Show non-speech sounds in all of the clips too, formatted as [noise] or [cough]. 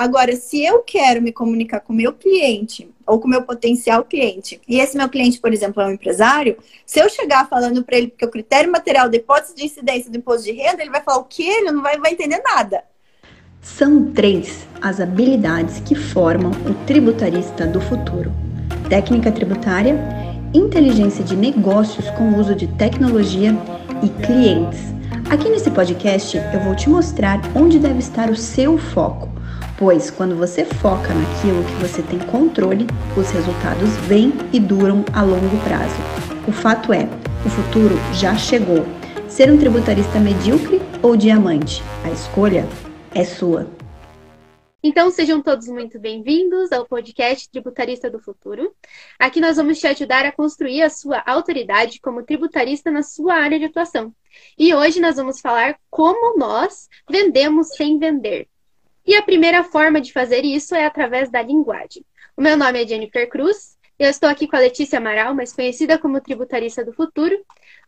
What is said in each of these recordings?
Agora, se eu quero me comunicar com o meu cliente ou com o meu potencial cliente, e esse meu cliente, por exemplo, é um empresário, se eu chegar falando para ele que o critério material de hipótese de incidência do imposto de renda, ele vai falar o que? Ele não vai, vai entender nada. São três as habilidades que formam o tributarista do futuro: técnica tributária, inteligência de negócios com uso de tecnologia e clientes. Aqui nesse podcast eu vou te mostrar onde deve estar o seu foco, pois quando você foca naquilo que você tem controle, os resultados vêm e duram a longo prazo. O fato é, o futuro já chegou. Ser um tributarista medíocre ou diamante? A escolha é sua. Então, sejam todos muito bem-vindos ao podcast Tributarista do Futuro. Aqui nós vamos te ajudar a construir a sua autoridade como tributarista na sua área de atuação. E hoje nós vamos falar como nós vendemos sem vender. E a primeira forma de fazer isso é através da linguagem. O meu nome é Jennifer Cruz, eu estou aqui com a Letícia Amaral, mais conhecida como tributarista do futuro.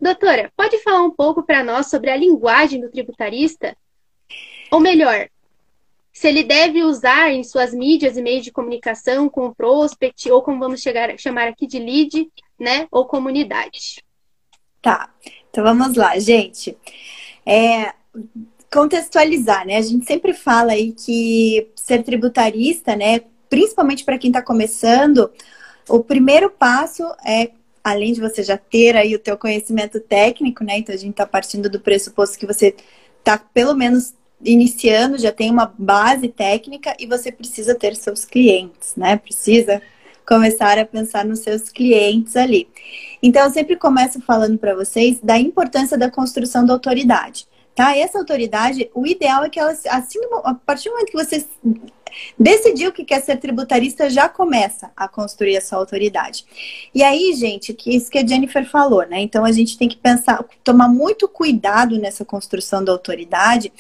Doutora, pode falar um pouco para nós sobre a linguagem do tributarista ou melhor, se ele deve usar em suas mídias e meios de comunicação com o prospect, ou como vamos chegar, chamar aqui de lead, né? Ou comunidade. Tá, então vamos lá, gente. É, contextualizar, né? A gente sempre fala aí que ser tributarista, né? Principalmente para quem está começando, o primeiro passo é além de você já ter aí o teu conhecimento técnico, né? Então a gente está partindo do pressuposto que você está pelo menos iniciando, já tem uma base técnica e você precisa ter seus clientes, né? Precisa começar a pensar nos seus clientes ali. Então, eu sempre começo falando para vocês da importância da construção da autoridade. Tá? Essa autoridade, o ideal é que ela, assim, a partir do momento que você decidiu que quer ser tributarista, já começa a construir essa autoridade. E aí, gente, que isso que a Jennifer falou, né? Então a gente tem que pensar, tomar muito cuidado nessa construção da autoridade,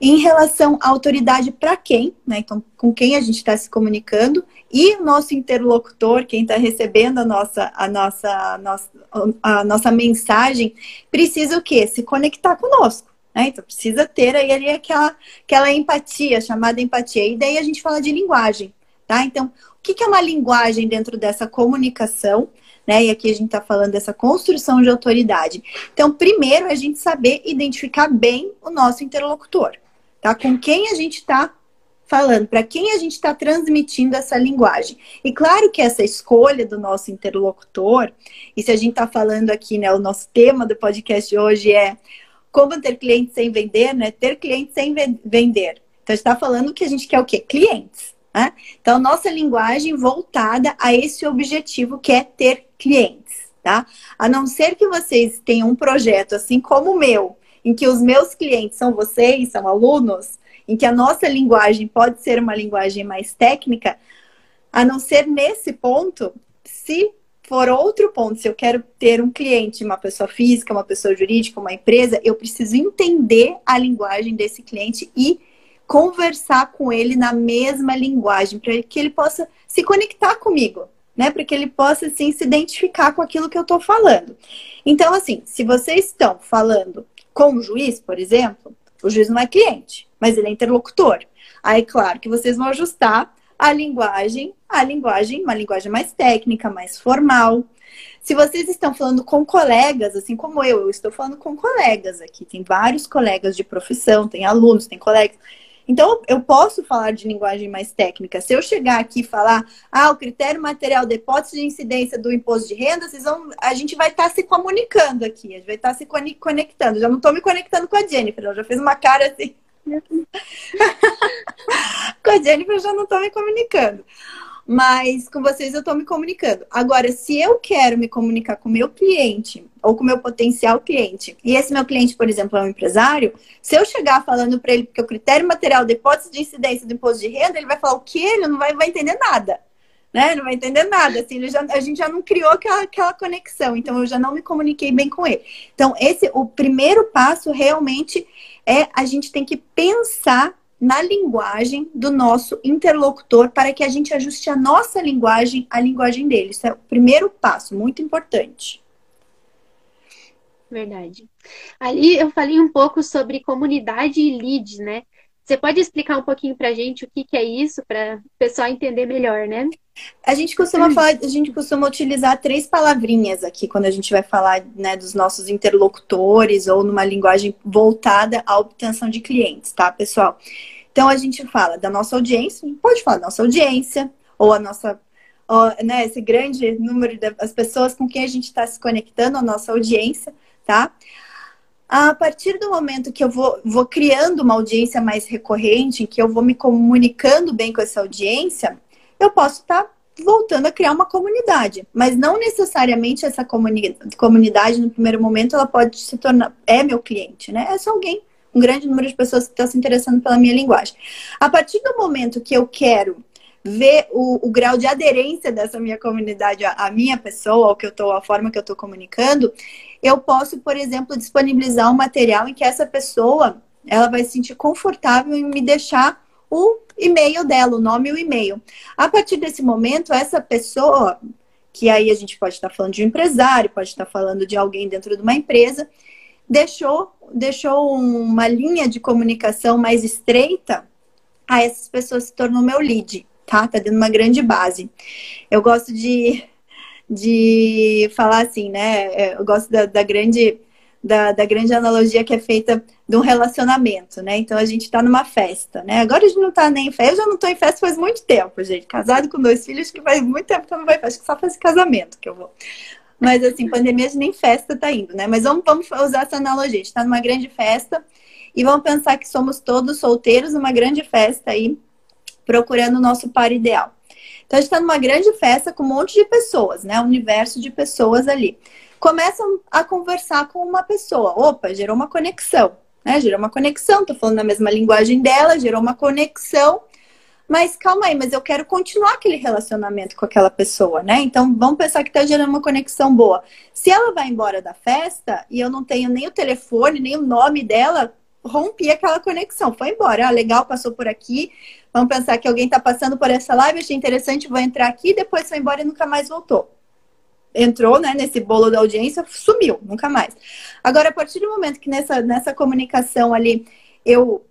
em relação à autoridade para quem, né? Então, com quem a gente está se comunicando e nosso interlocutor, quem está recebendo a nossa, a nossa, a nossa, a nossa mensagem, precisa o quê? Se conectar conosco. Né? Então, precisa ter aí ali aquela, aquela empatia, chamada empatia. E daí a gente fala de linguagem, tá? Então, o que, que é uma linguagem dentro dessa comunicação? Né? E aqui a gente está falando dessa construção de autoridade. Então, primeiro a gente saber identificar bem o nosso interlocutor tá? Com quem a gente está falando, para quem a gente está transmitindo essa linguagem. E claro que essa escolha do nosso interlocutor, e se a gente está falando aqui, né, o nosso tema do podcast de hoje é como ter clientes sem vender, né? Ter clientes sem vender. Então, está falando que a gente quer o quê? Clientes. Né? Então, nossa linguagem voltada a esse objetivo que é ter clientes, tá? A não ser que vocês tenham um projeto assim como o meu, em que os meus clientes são vocês, são alunos, em que a nossa linguagem pode ser uma linguagem mais técnica, a não ser nesse ponto, se for outro ponto, se eu quero ter um cliente, uma pessoa física, uma pessoa jurídica, uma empresa, eu preciso entender a linguagem desse cliente e conversar com ele na mesma linguagem, para que ele possa se conectar comigo, né? Para que ele possa assim, se identificar com aquilo que eu estou falando. Então, assim, se vocês estão falando com o juiz, por exemplo, o juiz não é cliente, mas ele é interlocutor. Aí, claro que vocês vão ajustar a linguagem, a linguagem, uma linguagem mais técnica, mais formal. Se vocês estão falando com colegas, assim como eu, eu estou falando com colegas aqui, tem vários colegas de profissão, tem alunos, tem colegas. Então, eu posso falar de linguagem mais técnica. Se eu chegar aqui e falar, ah, o critério material de hipótese de incidência do imposto de renda, vocês vão, a gente vai estar tá se comunicando aqui, a gente vai estar tá se conectando. Já não estou me conectando com a Jennifer, ela já fez uma cara assim. [laughs] com a Jennifer eu já não estou me comunicando mas com vocês eu estou me comunicando. Agora, se eu quero me comunicar com o meu cliente ou com o meu potencial cliente, e esse meu cliente, por exemplo, é um empresário, se eu chegar falando para ele que o critério material de hipótese de incidência do imposto de renda, ele vai falar o que? Ele não vai, vai entender nada. Né? Não vai entender nada, assim, já, a gente já não criou aquela, aquela conexão, então eu já não me comuniquei bem com ele. Então, esse, o primeiro passo realmente é a gente tem que pensar na linguagem do nosso interlocutor para que a gente ajuste a nossa linguagem à linguagem dele. Isso é o primeiro passo, muito importante. Verdade. Ali eu falei um pouco sobre comunidade e leads, né? Você pode explicar um pouquinho para a gente o que, que é isso, para o pessoal entender melhor, né? A gente costuma hum. falar, a gente costuma utilizar três palavrinhas aqui quando a gente vai falar né, dos nossos interlocutores ou numa linguagem voltada à obtenção de clientes, tá, pessoal? Então a gente fala da nossa audiência, pode falar da nossa audiência, ou a nossa, ou, né, esse grande número das pessoas com quem a gente está se conectando, a nossa audiência, tá? a partir do momento que eu vou, vou criando uma audiência mais recorrente, que eu vou me comunicando bem com essa audiência, eu posso estar tá voltando a criar uma comunidade. Mas não necessariamente essa comuni comunidade, no primeiro momento, ela pode se tornar. É meu cliente, né? É só alguém, um grande número de pessoas que está se interessando pela minha linguagem. A partir do momento que eu quero ver o, o, grau de aderência dessa minha comunidade à, minha pessoa, ao que eu tô, à forma que eu estou comunicando, eu posso, por exemplo, disponibilizar um material em que essa pessoa ela vai se sentir confortável em me deixar o e-mail dela, o nome e o e-mail. A partir desse momento, essa pessoa, que aí a gente pode estar falando de um empresário, pode estar falando de alguém dentro de uma empresa, deixou, deixou uma linha de comunicação mais estreita, a essas pessoas se tornou meu lead tá? Tá dando uma grande base. Eu gosto de, de falar assim, né? É, eu gosto da, da grande. Da, da, grande analogia que é feita de um relacionamento, né? Então a gente está numa festa, né? Agora a gente não está nem em festa, eu já não estou em festa faz muito tempo, gente. Casado com dois filhos, que faz muito tempo que eu não vou em festa, acho que só faz casamento que eu vou. Mas assim, pandemia a gente nem festa tá indo, né? Mas vamos, vamos usar essa analogia. A gente está numa grande festa e vamos pensar que somos todos solteiros numa grande festa aí procurando o nosso par ideal. Então a gente está numa grande festa com um monte de pessoas, né? Um universo de pessoas ali. Começam a conversar com uma pessoa. Opa, gerou uma conexão, né? Gerou uma conexão, tô falando a mesma linguagem dela, gerou uma conexão. Mas calma aí, mas eu quero continuar aquele relacionamento com aquela pessoa, né? Então vamos pensar que tá gerando uma conexão boa. Se ela vai embora da festa e eu não tenho nem o telefone, nem o nome dela, rompi aquela conexão. Foi embora. Ah, legal, passou por aqui, Vamos pensar que alguém está passando por essa live, achei interessante, vou entrar aqui, depois foi embora e nunca mais voltou. Entrou, né, nesse bolo da audiência, sumiu, nunca mais. Agora, a partir do momento que nessa, nessa comunicação ali eu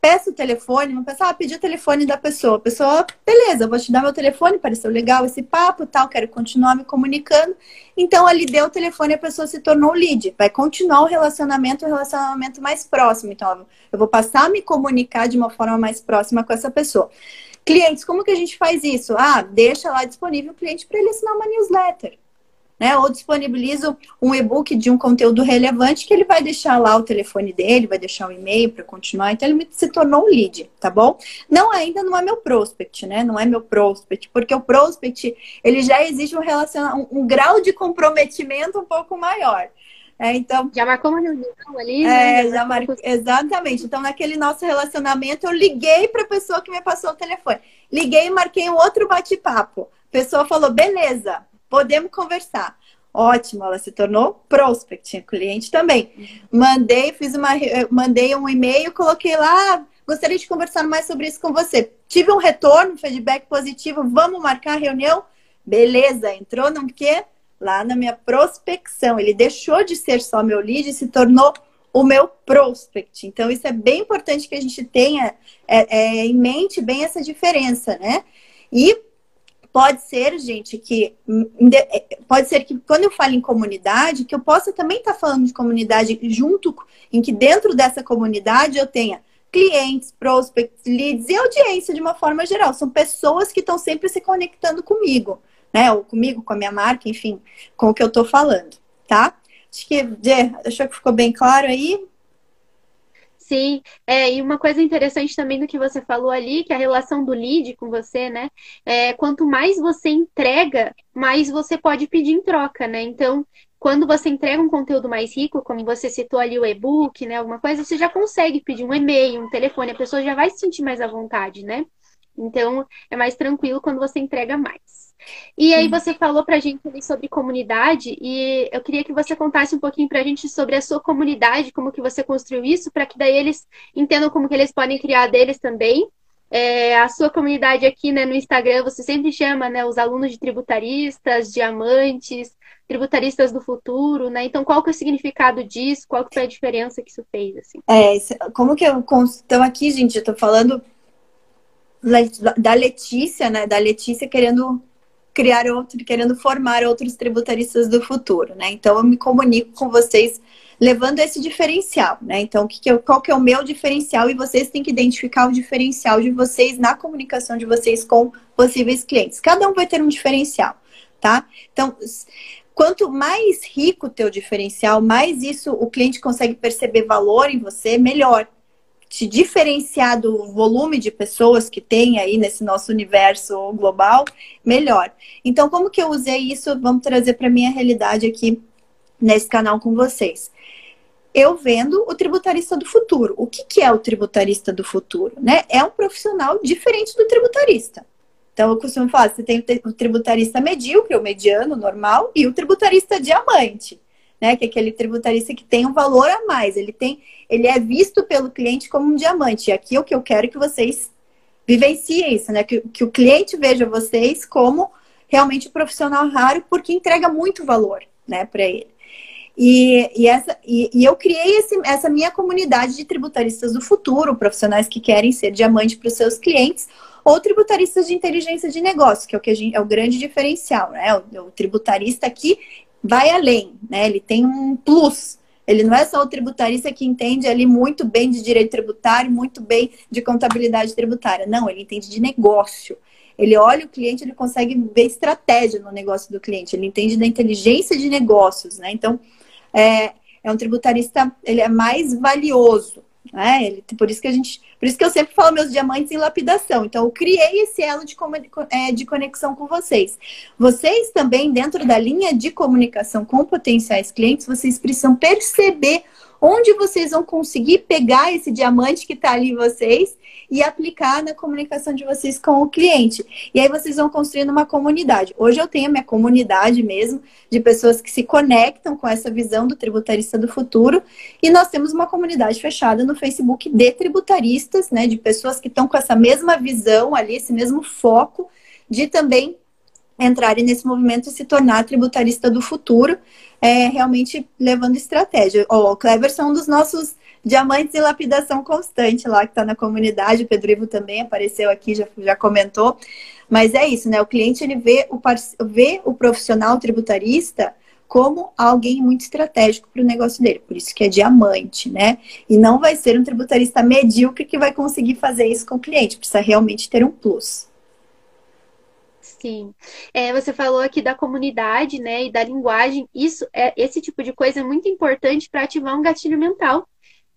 peço o telefone, não pensa, ah, pedi o telefone da pessoa. A pessoa, beleza, vou te dar meu telefone, pareceu legal esse papo, tal, quero continuar me comunicando. Então, ali deu o telefone, a pessoa se tornou lead. Vai continuar o relacionamento, o relacionamento mais próximo. Então, eu vou passar a me comunicar de uma forma mais próxima com essa pessoa. Clientes, como que a gente faz isso? Ah, deixa lá disponível o cliente para ele assinar uma newsletter né? Ou disponibilizo um e-book de um conteúdo relevante que ele vai deixar lá o telefone dele, vai deixar o e-mail para continuar. Então ele se tornou um lead, tá bom? Não ainda não é meu prospect, né? Não é meu prospect, porque o prospect ele já exige um relacionamento, um, um grau de comprometimento um pouco maior. É, então, já marcou uma reunião ali? É, né? já marcou. Exatamente. Então, naquele nosso relacionamento, eu liguei para a pessoa que me passou o telefone. Liguei e marquei um outro bate-papo. A pessoa falou: beleza, podemos conversar. Ótimo, ela se tornou prospect, cliente também. Mandei, fiz uma, mandei um e-mail, coloquei lá, gostaria de conversar mais sobre isso com você. Tive um retorno, feedback positivo, vamos marcar a reunião? Beleza, entrou no quê? Lá na minha prospecção. Ele deixou de ser só meu lead e se tornou o meu prospect. Então, isso é bem importante que a gente tenha é, é, em mente bem essa diferença, né? E Pode ser, gente, que é, pode ser que quando eu falo em comunidade, que eu possa também estar tá falando de comunidade junto, em que dentro dessa comunidade eu tenha clientes, prospects, leads e audiência de uma forma geral. São pessoas que estão sempre se conectando comigo, né? Ou comigo, com a minha marca, enfim, com o que eu estou falando, tá? Acho que, Jê, achou que ficou bem claro aí? Sim, é, e uma coisa interessante também do que você falou ali, que a relação do lead com você, né? É, quanto mais você entrega, mais você pode pedir em troca, né? Então, quando você entrega um conteúdo mais rico, como você citou ali o e-book, né? Alguma coisa, você já consegue pedir um e-mail, um telefone, a pessoa já vai se sentir mais à vontade, né? Então, é mais tranquilo quando você entrega mais. E aí você falou pra gente sobre comunidade e eu queria que você contasse um pouquinho pra gente sobre a sua comunidade, como que você construiu isso, para que daí eles entendam como que eles podem criar deles também. É, a sua comunidade aqui né, no Instagram, você sempre chama né, os alunos de tributaristas, diamantes, tributaristas do futuro, né? Então, qual que é o significado disso? Qual que foi a diferença que isso fez? Assim? É, como que eu... Então, aqui, gente, eu tô falando da Letícia, né? Da Letícia querendo criar outro, querendo formar outros tributaristas do futuro, né? Então, eu me comunico com vocês levando esse diferencial, né? Então, que que eu, qual que é o meu diferencial? E vocês têm que identificar o diferencial de vocês na comunicação de vocês com possíveis clientes. Cada um vai ter um diferencial, tá? Então, quanto mais rico o teu diferencial, mais isso o cliente consegue perceber valor em você, melhor. Te diferenciar do volume de pessoas que tem aí nesse nosso universo global, melhor. Então, como que eu usei isso? Vamos trazer para minha realidade aqui nesse canal com vocês eu vendo o tributarista do futuro. O que, que é o tributarista do futuro? Né? É um profissional diferente do tributarista. Então, eu costumo falar, você tem o tributarista medíocre, o mediano, normal, e o tributarista diamante, né? Que é aquele tributarista que tem um valor a mais. Ele tem, ele é visto pelo cliente como um diamante. E aqui o que eu quero é que vocês vivenciem isso, né? Que, que o cliente veja vocês como realmente um profissional raro, porque entrega muito valor, né, para ele. E, e, essa, e, e eu criei esse, essa minha comunidade de tributaristas do futuro, profissionais que querem ser diamante para os seus clientes, ou tributaristas de inteligência de negócio, que é o, que gente, é o grande diferencial, né? O, o tributarista aqui vai além, né? Ele tem um plus. Ele não é só o tributarista que entende ali muito bem de direito tributário, muito bem de contabilidade tributária. Não, ele entende de negócio. Ele olha o cliente, ele consegue ver estratégia no negócio do cliente, ele entende da inteligência de negócios, né? Então, é, é um tributarista, ele é mais valioso. Né? Ele, por isso que a gente, por isso que eu sempre falo meus diamantes em lapidação. Então, eu criei esse elo de, é, de conexão com vocês. Vocês também, dentro da linha de comunicação com potenciais clientes, vocês precisam perceber onde vocês vão conseguir pegar esse diamante que está ali em vocês e aplicar na comunicação de vocês com o cliente. E aí vocês vão construindo uma comunidade. Hoje eu tenho a minha comunidade mesmo de pessoas que se conectam com essa visão do tributarista do futuro e nós temos uma comunidade fechada no Facebook de tributaristas, né, de pessoas que estão com essa mesma visão ali, esse mesmo foco de também entrarem nesse movimento e se tornar tributarista do futuro, é, realmente levando estratégia. Oh, o Clever são um dos nossos diamantes em lapidação constante lá que está na comunidade. O Pedro Ivo também apareceu aqui, já, já comentou. Mas é isso, né? O cliente ele vê o, vê o profissional tributarista como alguém muito estratégico para o negócio dele. Por isso que é diamante, né? E não vai ser um tributarista medíocre que vai conseguir fazer isso com o cliente. Precisa realmente ter um plus. Sim. É, você falou aqui da comunidade, né, e da linguagem. Isso é esse tipo de coisa é muito importante para ativar um gatilho mental,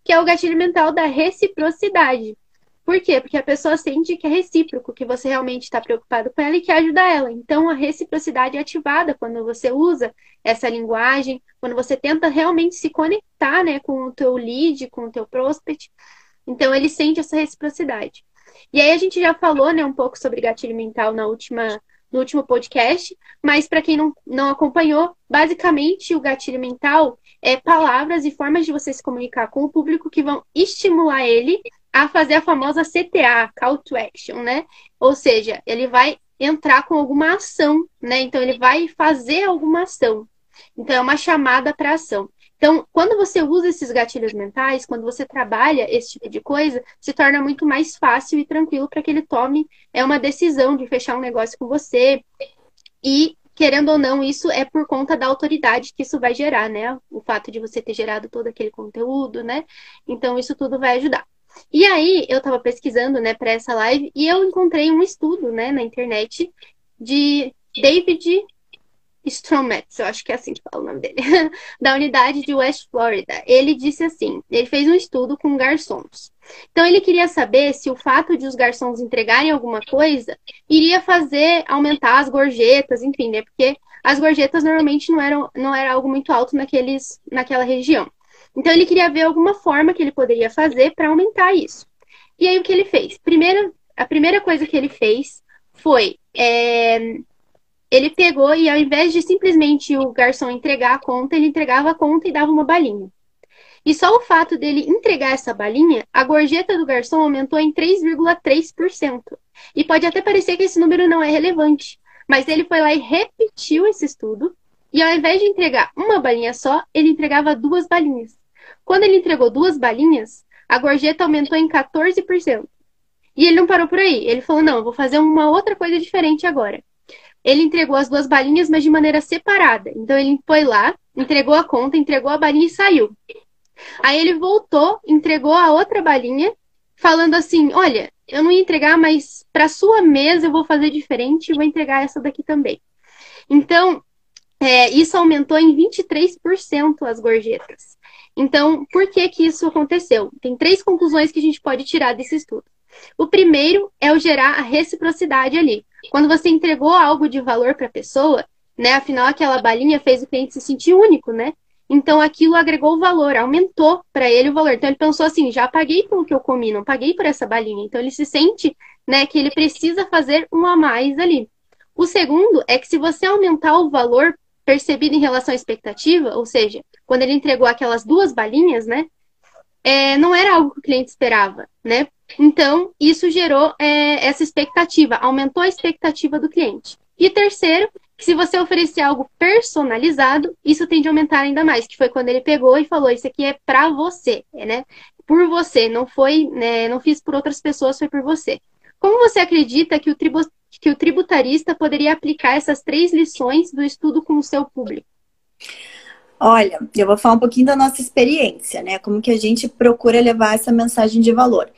que é o gatilho mental da reciprocidade. Por quê? Porque a pessoa sente que é recíproco, que você realmente está preocupado com ela e quer ajudar ela. Então, a reciprocidade é ativada quando você usa essa linguagem, quando você tenta realmente se conectar né, com o teu lead, com o teu prospect. Então, ele sente essa reciprocidade. E aí, a gente já falou né, um pouco sobre gatilho mental na última no último podcast, mas para quem não, não acompanhou, basicamente o gatilho mental é palavras e formas de você se comunicar com o público que vão estimular ele a fazer a famosa CTA, Call to Action, né? Ou seja, ele vai entrar com alguma ação, né? Então ele vai fazer alguma ação. Então é uma chamada para ação. Então, quando você usa esses gatilhos mentais, quando você trabalha esse tipo de coisa, se torna muito mais fácil e tranquilo para que ele tome é uma decisão de fechar um negócio com você. E, querendo ou não, isso é por conta da autoridade que isso vai gerar, né? O fato de você ter gerado todo aquele conteúdo, né? Então, isso tudo vai ajudar. E aí, eu estava pesquisando, né, para essa live e eu encontrei um estudo, né, na internet de David Strometz, eu acho que é assim que fala o nome dele, [laughs] da unidade de West Florida. Ele disse assim: ele fez um estudo com garçons. Então ele queria saber se o fato de os garçons entregarem alguma coisa iria fazer aumentar as gorjetas, enfim, né? Porque as gorjetas normalmente não eram não era algo muito alto naqueles naquela região. Então ele queria ver alguma forma que ele poderia fazer para aumentar isso. E aí o que ele fez? Primeiro, a primeira coisa que ele fez foi é, ele pegou e ao invés de simplesmente o garçom entregar a conta, ele entregava a conta e dava uma balinha. E só o fato dele entregar essa balinha, a gorjeta do garçom aumentou em 3,3%. E pode até parecer que esse número não é relevante, mas ele foi lá e repetiu esse estudo, e ao invés de entregar uma balinha só, ele entregava duas balinhas. Quando ele entregou duas balinhas, a gorjeta aumentou em 14%. E ele não parou por aí. Ele falou: não, vou fazer uma outra coisa diferente agora. Ele entregou as duas balinhas, mas de maneira separada. Então ele foi lá, entregou a conta, entregou a balinha e saiu. Aí ele voltou, entregou a outra balinha, falando assim: Olha, eu não ia entregar, mas para sua mesa eu vou fazer diferente e vou entregar essa daqui também. Então, é, isso aumentou em 23% as gorjetas. Então, por que que isso aconteceu? Tem três conclusões que a gente pode tirar desse estudo. O primeiro é o gerar a reciprocidade ali. Quando você entregou algo de valor para a pessoa, né? Afinal, aquela balinha fez o cliente se sentir único, né? Então aquilo agregou valor, aumentou para ele o valor. Então ele pensou assim: já paguei pelo que eu comi, não paguei por essa balinha. Então ele se sente, né, que ele precisa fazer um a mais ali. O segundo é que se você aumentar o valor percebido em relação à expectativa, ou seja, quando ele entregou aquelas duas balinhas, né, é, não era algo que o cliente esperava, né? Então isso gerou é, essa expectativa, aumentou a expectativa do cliente. E terceiro que se você oferecer algo personalizado, isso tende a aumentar ainda mais, que foi quando ele pegou e falou, isso aqui é para você, né? Por você, não foi, né, não fiz por outras pessoas, foi por você. Como você acredita que o, que o tributarista poderia aplicar essas três lições do estudo com o seu público? Olha, eu vou falar um pouquinho da nossa experiência, né? Como que a gente procura levar essa mensagem de valor.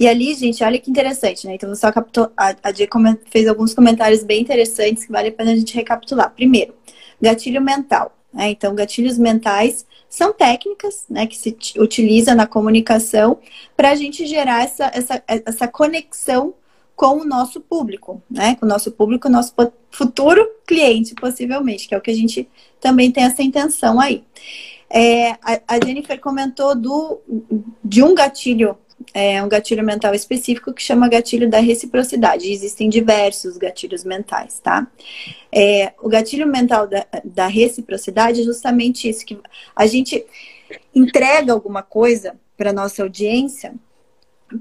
E ali, gente, olha que interessante, né? Então, só captou, a, a Dia fez alguns comentários bem interessantes que vale a pena a gente recapitular. Primeiro, gatilho mental. Né? Então, gatilhos mentais são técnicas né, que se utiliza na comunicação para a gente gerar essa, essa, essa conexão com o nosso público, né? Com o nosso público, o nosso futuro cliente, possivelmente, que é o que a gente também tem essa intenção aí. É, a, a Jennifer comentou do, de um gatilho é um gatilho mental específico que chama gatilho da reciprocidade. Existem diversos gatilhos mentais, tá? É, o gatilho mental da, da reciprocidade é justamente isso, que a gente entrega alguma coisa para nossa audiência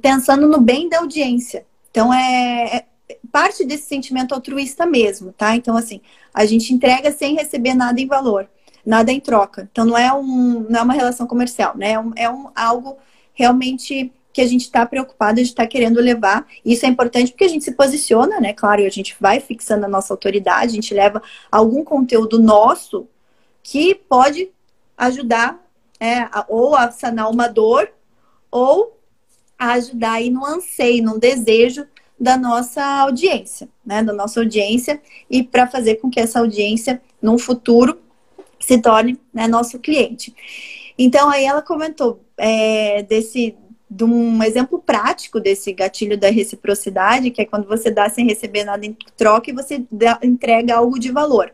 pensando no bem da audiência. Então, é, é parte desse sentimento altruísta mesmo, tá? Então, assim, a gente entrega sem receber nada em valor, nada em troca. Então, não é, um, não é uma relação comercial, né? É, um, é um, algo realmente que a gente está preocupado, a gente está querendo levar. Isso é importante porque a gente se posiciona, né? Claro, a gente vai fixando a nossa autoridade, a gente leva algum conteúdo nosso que pode ajudar é, ou a sanar uma dor ou a ajudar aí no anseio, no desejo da nossa audiência, né? Da nossa audiência e para fazer com que essa audiência, num futuro, se torne né, nosso cliente. Então aí ela comentou é, desse de um exemplo prático desse gatilho da reciprocidade, que é quando você dá sem receber nada em troca e você dá, entrega algo de valor.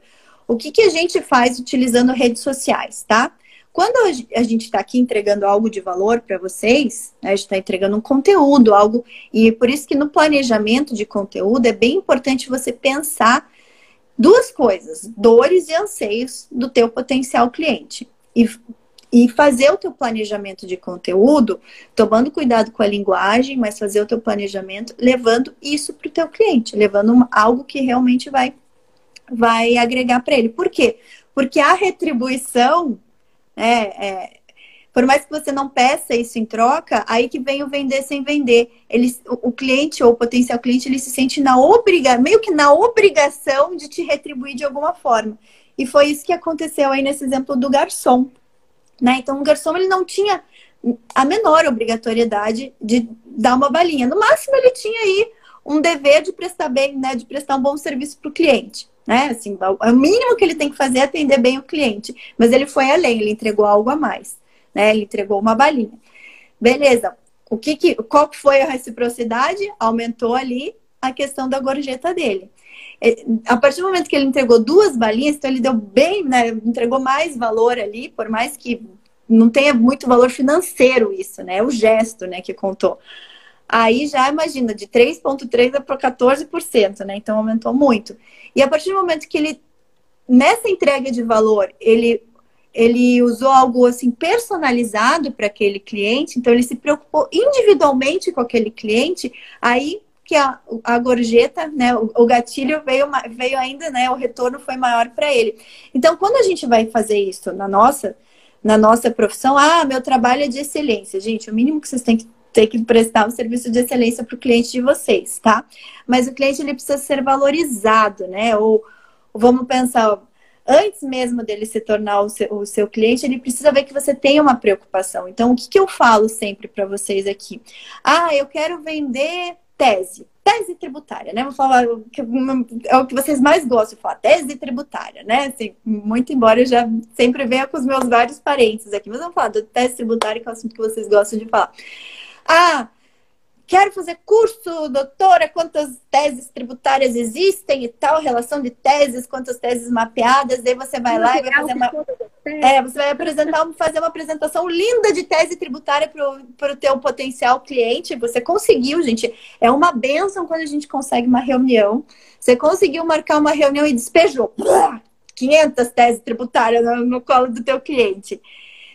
O que, que a gente faz utilizando redes sociais, tá? Quando a gente está aqui entregando algo de valor para vocês, né, a gente está entregando um conteúdo, algo, e por isso que no planejamento de conteúdo é bem importante você pensar duas coisas, dores e anseios do teu potencial cliente. E e fazer o teu planejamento de conteúdo, tomando cuidado com a linguagem, mas fazer o teu planejamento levando isso para o teu cliente, levando algo que realmente vai, vai agregar para ele. Por quê? Porque a retribuição, é, é, por mais que você não peça isso em troca, aí que vem o vender sem vender. Ele, o, o cliente ou o potencial cliente, ele se sente na obriga, meio que na obrigação de te retribuir de alguma forma. E foi isso que aconteceu aí nesse exemplo do garçom. Né? Então, o garçom ele não tinha a menor obrigatoriedade de dar uma balinha. No máximo, ele tinha aí um dever de prestar bem, né, de prestar um bom serviço para o cliente. Né? Assim, o mínimo que ele tem que fazer é atender bem o cliente. Mas ele foi além, ele entregou algo a mais. Né? Ele entregou uma balinha. Beleza. O que, que qual foi a reciprocidade? Aumentou ali a questão da gorjeta dele. É, a partir do momento que ele entregou duas balinhas, então ele deu bem, né? Entregou mais valor ali, por mais que não tenha muito valor financeiro isso, né? É o gesto, né, que contou. Aí já imagina, de 3,3% para 14%, né? Então aumentou muito. E a partir do momento que ele, nessa entrega de valor, ele ele usou algo assim personalizado para aquele cliente, então ele se preocupou individualmente com aquele cliente, aí que a, a gorjeta, né, o, o gatilho veio, veio ainda, né, o retorno foi maior para ele. Então, quando a gente vai fazer isso na nossa, na nossa profissão, ah, meu trabalho é de excelência. Gente, o mínimo que vocês têm que ter que prestar um serviço de excelência para o cliente de vocês, tá? Mas o cliente ele precisa ser valorizado, né? Ou, vamos pensar, antes mesmo dele se tornar o seu, o seu, cliente, ele precisa ver que você tem uma preocupação. Então, o que, que eu falo sempre para vocês aqui? Ah, eu quero vender tese. Tese tributária, né? Vou falar o que, é o que vocês mais gostam de falar, tese tributária, né? Assim, muito embora eu já sempre venha com os meus vários parentes aqui, mas vamos falar do tese tributária, que é o assunto que vocês gostam de falar. Ah, quero fazer curso, doutora, quantas teses tributárias existem e tal, relação de teses, quantas teses mapeadas, aí você vai lá e vai fazer uma. É, você vai apresentar, fazer uma apresentação linda de tese tributária para o teu potencial cliente. Você conseguiu, gente. É uma benção quando a gente consegue uma reunião. Você conseguiu marcar uma reunião e despejou 500 teses tributárias no, no colo do teu cliente.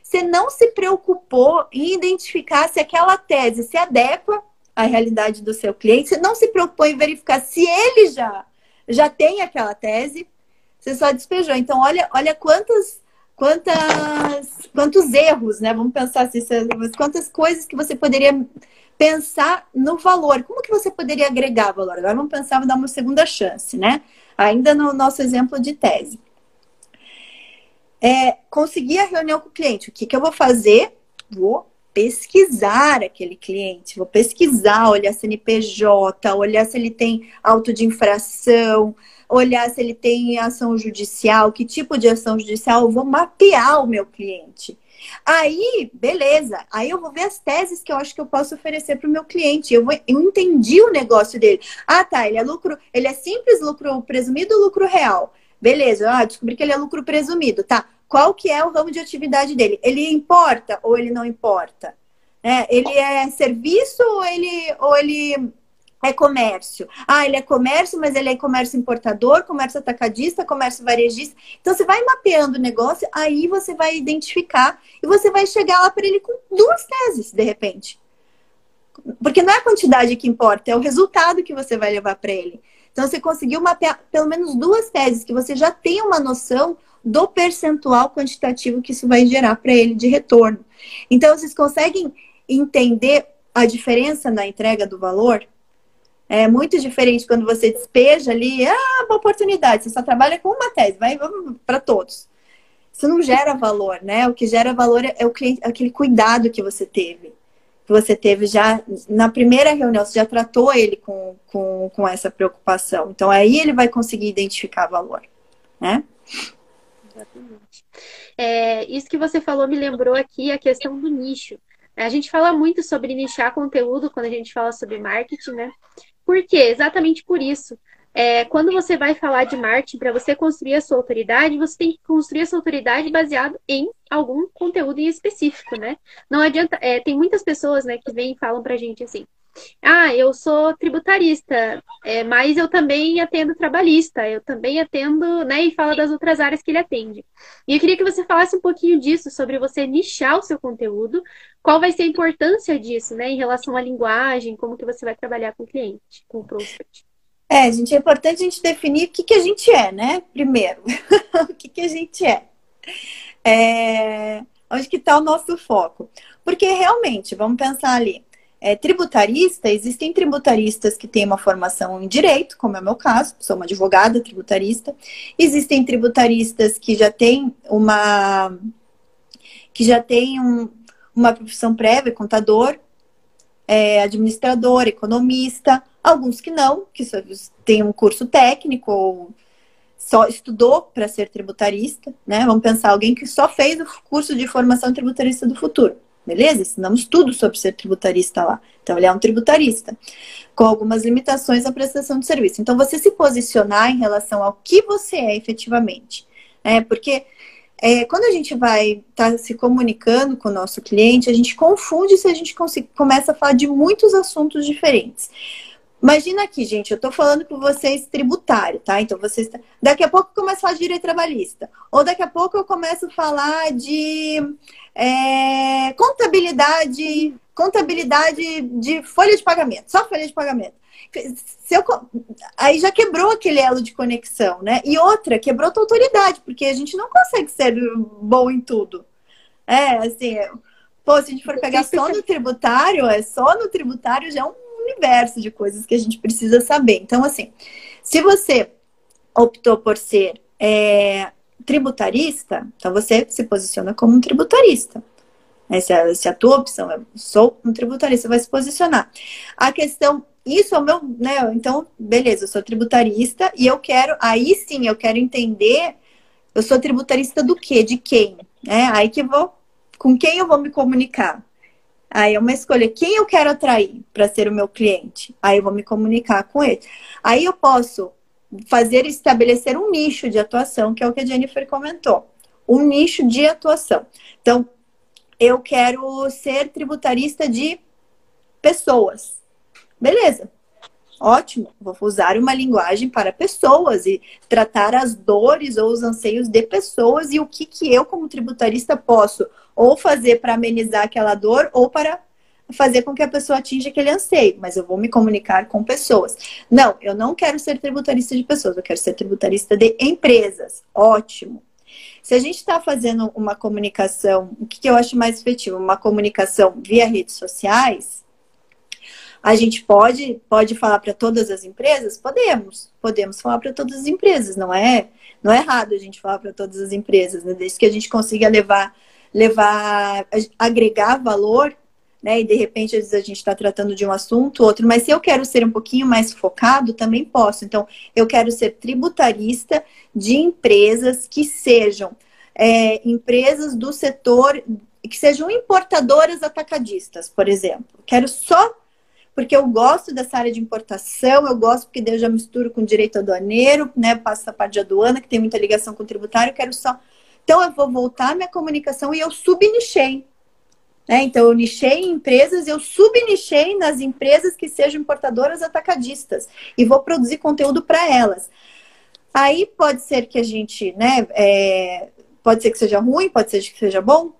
Você não se preocupou em identificar se aquela tese se adequa à realidade do seu cliente. Você não se preocupou em verificar se ele já, já tem aquela tese. Você só despejou. Então, olha, olha quantas quantas, quantos erros, né? Vamos pensar assim, quantas coisas que você poderia pensar no valor. Como que você poderia agregar valor? Agora vamos pensar, vamos dar uma segunda chance, né? Ainda no nosso exemplo de tese. É, conseguir a reunião com o cliente. O que, que eu vou fazer? Vou pesquisar aquele cliente, vou pesquisar, olhar CNPJ, olhar se ele tem auto de infração, olhar se ele tem ação judicial, que tipo de ação judicial, eu vou mapear o meu cliente. Aí, beleza. Aí eu vou ver as teses que eu acho que eu posso oferecer para o meu cliente. Eu, vou, eu entendi o negócio dele. Ah, tá. Ele é lucro, ele é simples, lucro presumido lucro real? Beleza. Ah, descobri que ele é lucro presumido. Tá. Qual que é o ramo de atividade dele? Ele importa ou ele não importa? É, ele é serviço ou ele, ou ele é comércio. Ah, ele é comércio, mas ele é comércio importador, comércio atacadista, comércio varejista. Então você vai mapeando o negócio, aí você vai identificar e você vai chegar lá para ele com duas teses, de repente. Porque não é a quantidade que importa, é o resultado que você vai levar para ele. Então você conseguiu mapear pelo menos duas teses que você já tem uma noção do percentual quantitativo que isso vai gerar para ele de retorno. Então vocês conseguem entender a diferença na entrega do valor? É muito diferente quando você despeja ali, ah, uma oportunidade, você só trabalha com uma tese, vai para todos. Isso não gera valor, né? O que gera valor é o cliente, aquele cuidado que você teve. Que você teve já na primeira reunião, você já tratou ele com, com, com essa preocupação. Então aí ele vai conseguir identificar valor, né? É, isso que você falou me lembrou aqui a questão do nicho. A gente fala muito sobre nichar conteúdo quando a gente fala sobre marketing, né? Por quê? Exatamente por isso. É, quando você vai falar de marketing, para você construir a sua autoridade, você tem que construir a sua autoridade baseado em algum conteúdo em específico, né? Não adianta. É, tem muitas pessoas, né, que vêm e falam pra gente assim: ah, eu sou tributarista, é, mas eu também atendo trabalhista, eu também atendo, né, e fala das outras áreas que ele atende. E eu queria que você falasse um pouquinho disso, sobre você nichar o seu conteúdo, qual vai ser a importância disso, né, em relação à linguagem, como que você vai trabalhar com o cliente, com o prospect. É, gente, é importante a gente definir o que, que a gente é, né? Primeiro, [laughs] o que, que a gente é. é onde que está o nosso foco? Porque realmente, vamos pensar ali, é, tributarista, existem tributaristas que têm uma formação em direito, como é o meu caso, sou uma advogada tributarista. Existem tributaristas que já têm uma que já têm um, uma profissão prévia, contador, é, administrador, economista, alguns que não, que só têm um curso técnico ou só estudou para ser tributarista, né? Vamos pensar alguém que só fez o curso de formação tributarista do futuro. Beleza? Ensinamos tudo sobre ser tributarista lá. Então, ele é um tributarista, com algumas limitações à prestação de serviço. Então, você se posicionar em relação ao que você é efetivamente. Né? Porque é, quando a gente vai estar tá se comunicando com o nosso cliente, a gente confunde se a gente começa a falar de muitos assuntos diferentes. Imagina aqui, gente, eu estou falando com vocês tributário, tá? Então vocês. Daqui a pouco eu começo a falar de direito trabalhista. Ou daqui a pouco eu começo a falar de é, contabilidade, contabilidade de folha de pagamento, só folha de pagamento. Se eu, aí já quebrou aquele elo de conexão, né? E outra, quebrou a tua autoridade, porque a gente não consegue ser bom em tudo. É, assim, pô, se a gente for pegar só no tributário, é só no tributário já é um universo de coisas que a gente precisa saber. Então, assim, se você optou por ser é, tributarista, então você se posiciona como um tributarista. Né? Se, a, se a tua opção é sou um tributarista, vai se posicionar. A questão, isso é o meu, né? Então, beleza, eu sou tributarista e eu quero, aí sim, eu quero entender, eu sou tributarista do quê? De quem? É, aí que vou, com quem eu vou me comunicar? Aí é uma escolha. Quem eu quero atrair para ser o meu cliente? Aí eu vou me comunicar com ele. Aí eu posso fazer estabelecer um nicho de atuação, que é o que a Jennifer comentou. Um nicho de atuação. Então, eu quero ser tributarista de pessoas. Beleza. Ótimo, vou usar uma linguagem para pessoas e tratar as dores ou os anseios de pessoas e o que, que eu, como tributarista, posso ou fazer para amenizar aquela dor ou para fazer com que a pessoa atinja aquele anseio, mas eu vou me comunicar com pessoas. Não, eu não quero ser tributarista de pessoas, eu quero ser tributarista de empresas. Ótimo. Se a gente está fazendo uma comunicação, o que, que eu acho mais efetivo? Uma comunicação via redes sociais, a gente pode, pode falar para todas as empresas? Podemos. Podemos falar para todas as empresas, não é? Não é errado a gente falar para todas as empresas, né? desde que a gente consiga levar, levar, agregar valor, né? E de repente, às vezes a gente está tratando de um assunto, outro, mas se eu quero ser um pouquinho mais focado, também posso. Então, eu quero ser tributarista de empresas que sejam é, empresas do setor, que sejam importadoras atacadistas, por exemplo. Quero só porque eu gosto dessa área de importação, eu gosto porque eu já misturo com direito aduaneiro, né? Passo essa parte de aduana, que tem muita ligação com o tributário, quero só. Então, eu vou voltar minha comunicação e eu subnichei. Né? Então, eu nichei em empresas, eu subnichei nas empresas que sejam importadoras atacadistas e vou produzir conteúdo para elas. Aí pode ser que a gente, né? É, pode ser que seja ruim, pode ser que seja bom,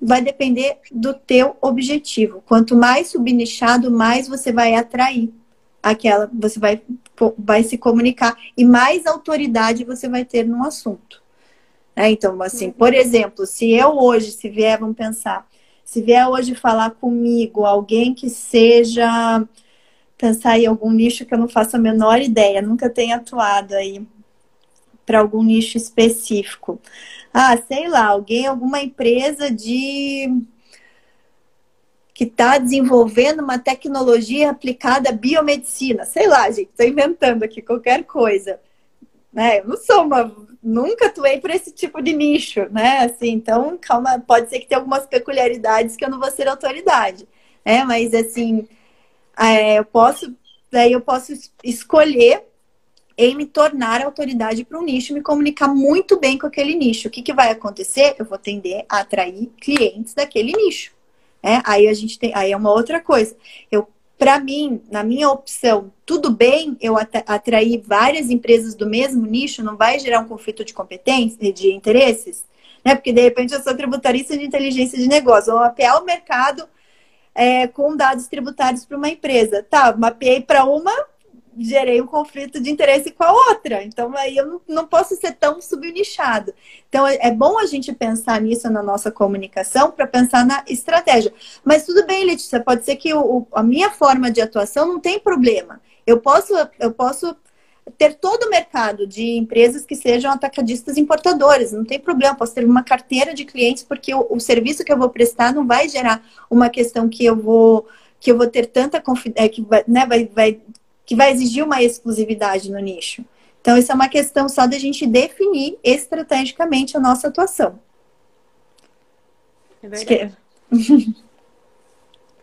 vai depender do teu objetivo. Quanto mais subnichado, mais você vai atrair aquela, você vai, vai se comunicar e mais autoridade você vai ter no assunto. É, então, assim, por exemplo, se eu hoje, se vier, vamos pensar, se vier hoje falar comigo alguém que seja, pensar em algum nicho que eu não faço a menor ideia, nunca tenha atuado aí para algum nicho específico. Ah, sei lá, alguém, alguma empresa de que está desenvolvendo uma tecnologia aplicada à biomedicina. Sei lá, gente, estou inventando aqui qualquer coisa. Né? Eu não sou uma. Nunca atuei por esse tipo de nicho, né? Assim, então, calma, pode ser que tenha algumas peculiaridades que eu não vou ser autoridade. Né? Mas assim, é, eu posso. Daí eu posso escolher em me tornar autoridade para um nicho, me comunicar muito bem com aquele nicho. O que, que vai acontecer? Eu vou tender a atrair clientes daquele nicho. É, aí a gente tem, aí é uma outra coisa. Eu, para mim, na minha opção, tudo bem eu atrair várias empresas do mesmo nicho, não vai gerar um conflito de competência, de interesses, né? Porque de repente eu sou tributarista de inteligência de negócio, vou mapear o mercado é, com dados tributários para uma empresa. Tá, mapeei para uma, gerei um conflito de interesse com a outra. Então, aí eu não posso ser tão subnichado. Então, é, é bom a gente pensar nisso na nossa comunicação para pensar na estratégia. Mas tudo bem, Letícia, pode ser que o, a minha forma de atuação não tem problema. Eu posso, eu posso ter todo o mercado de empresas que sejam atacadistas importadores, não tem problema, posso ter uma carteira de clientes, porque o, o serviço que eu vou prestar não vai gerar uma questão que eu vou que eu vou ter tanta confiança, é, que vai, né, vai, vai que vai exigir uma exclusividade no nicho. Então, isso é uma questão só da gente definir estrategicamente a nossa atuação. É verdade.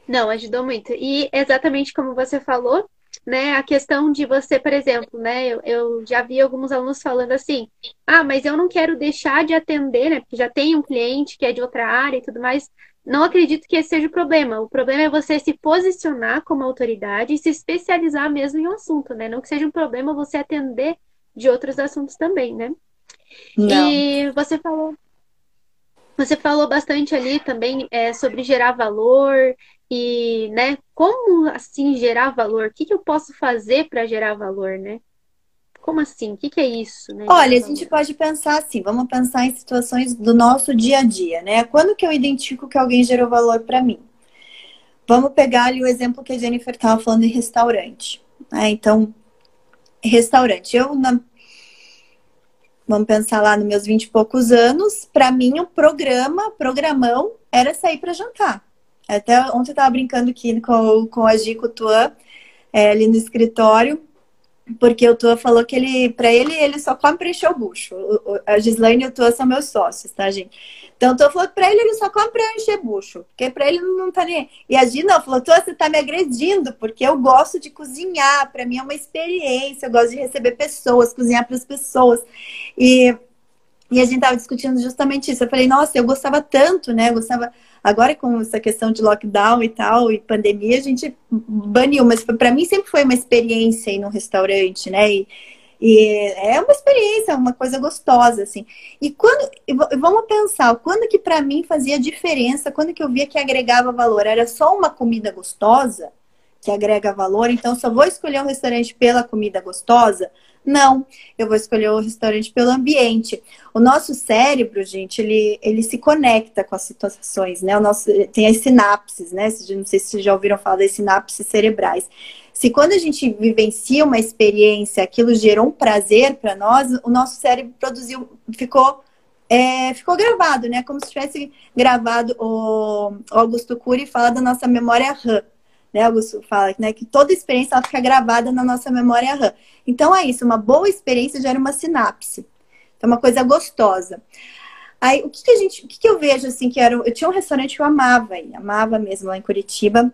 Não, ajudou muito. E exatamente como você falou, né, a questão de você, por exemplo, né, eu, eu, já vi alguns alunos falando assim, ah, mas eu não quero deixar de atender, né, porque já tem um cliente que é de outra área e tudo mais, não acredito que esse seja o problema. O problema é você se posicionar como autoridade e se especializar mesmo em um assunto, né? Não que seja um problema você atender de outros assuntos também, né? Não. E você falou, você falou bastante ali também é, sobre gerar valor e, né, como assim gerar valor? O que, que eu posso fazer para gerar valor, né? Como assim? O que, que é isso? Né? Olha, a gente pode pensar assim, vamos pensar em situações do nosso dia a dia, né? Quando que eu identifico que alguém gerou valor para mim? Vamos pegar ali o exemplo que a Jennifer estava falando em restaurante. Né? Então, restaurante. Eu, na... vamos pensar lá nos meus vinte e poucos anos, para mim o programa, programão, era sair para jantar. Até ontem eu estava brincando aqui com, com a Gico Tuan, é, ali no escritório, porque o Tua falou que ele, para ele, ele só come para encher o bucho. A Gislaine e o Tua são meus sócios, tá, gente? Então, o Tua falou que para ele, ele só come para encher bucho, porque para ele não tá nem. E a Gi não, falou: Tua, você tá me agredindo, porque eu gosto de cozinhar, para mim é uma experiência, eu gosto de receber pessoas, cozinhar para as pessoas. E, e a gente tava discutindo justamente isso. Eu falei: Nossa, eu gostava tanto, né? Eu gostava Agora, com essa questão de lockdown e tal, e pandemia, a gente baniu, mas para mim sempre foi uma experiência ir num restaurante, né? E, e é uma experiência, uma coisa gostosa, assim. E quando, vamos pensar, quando que para mim fazia diferença, quando que eu via que agregava valor? Era só uma comida gostosa? que agrega valor, então só vou escolher um restaurante pela comida gostosa? Não, eu vou escolher o restaurante pelo ambiente. O nosso cérebro, gente, ele, ele se conecta com as situações, né? O nosso, tem as sinapses, né? Não sei se vocês já ouviram falar das sinapses cerebrais. Se quando a gente vivencia uma experiência, aquilo gerou um prazer para nós, o nosso cérebro produziu, ficou é, ficou gravado, né? Como se tivesse gravado o, Augusto Cury fala da nossa memória RAM né, Augusto fala, né, que toda experiência ela fica gravada na nossa memória RAM. Então é isso, uma boa experiência gera uma sinapse. Então, é uma coisa gostosa. Aí, o que, que a gente, o que, que eu vejo assim que era, eu tinha um restaurante que eu amava, aí, amava mesmo lá em Curitiba.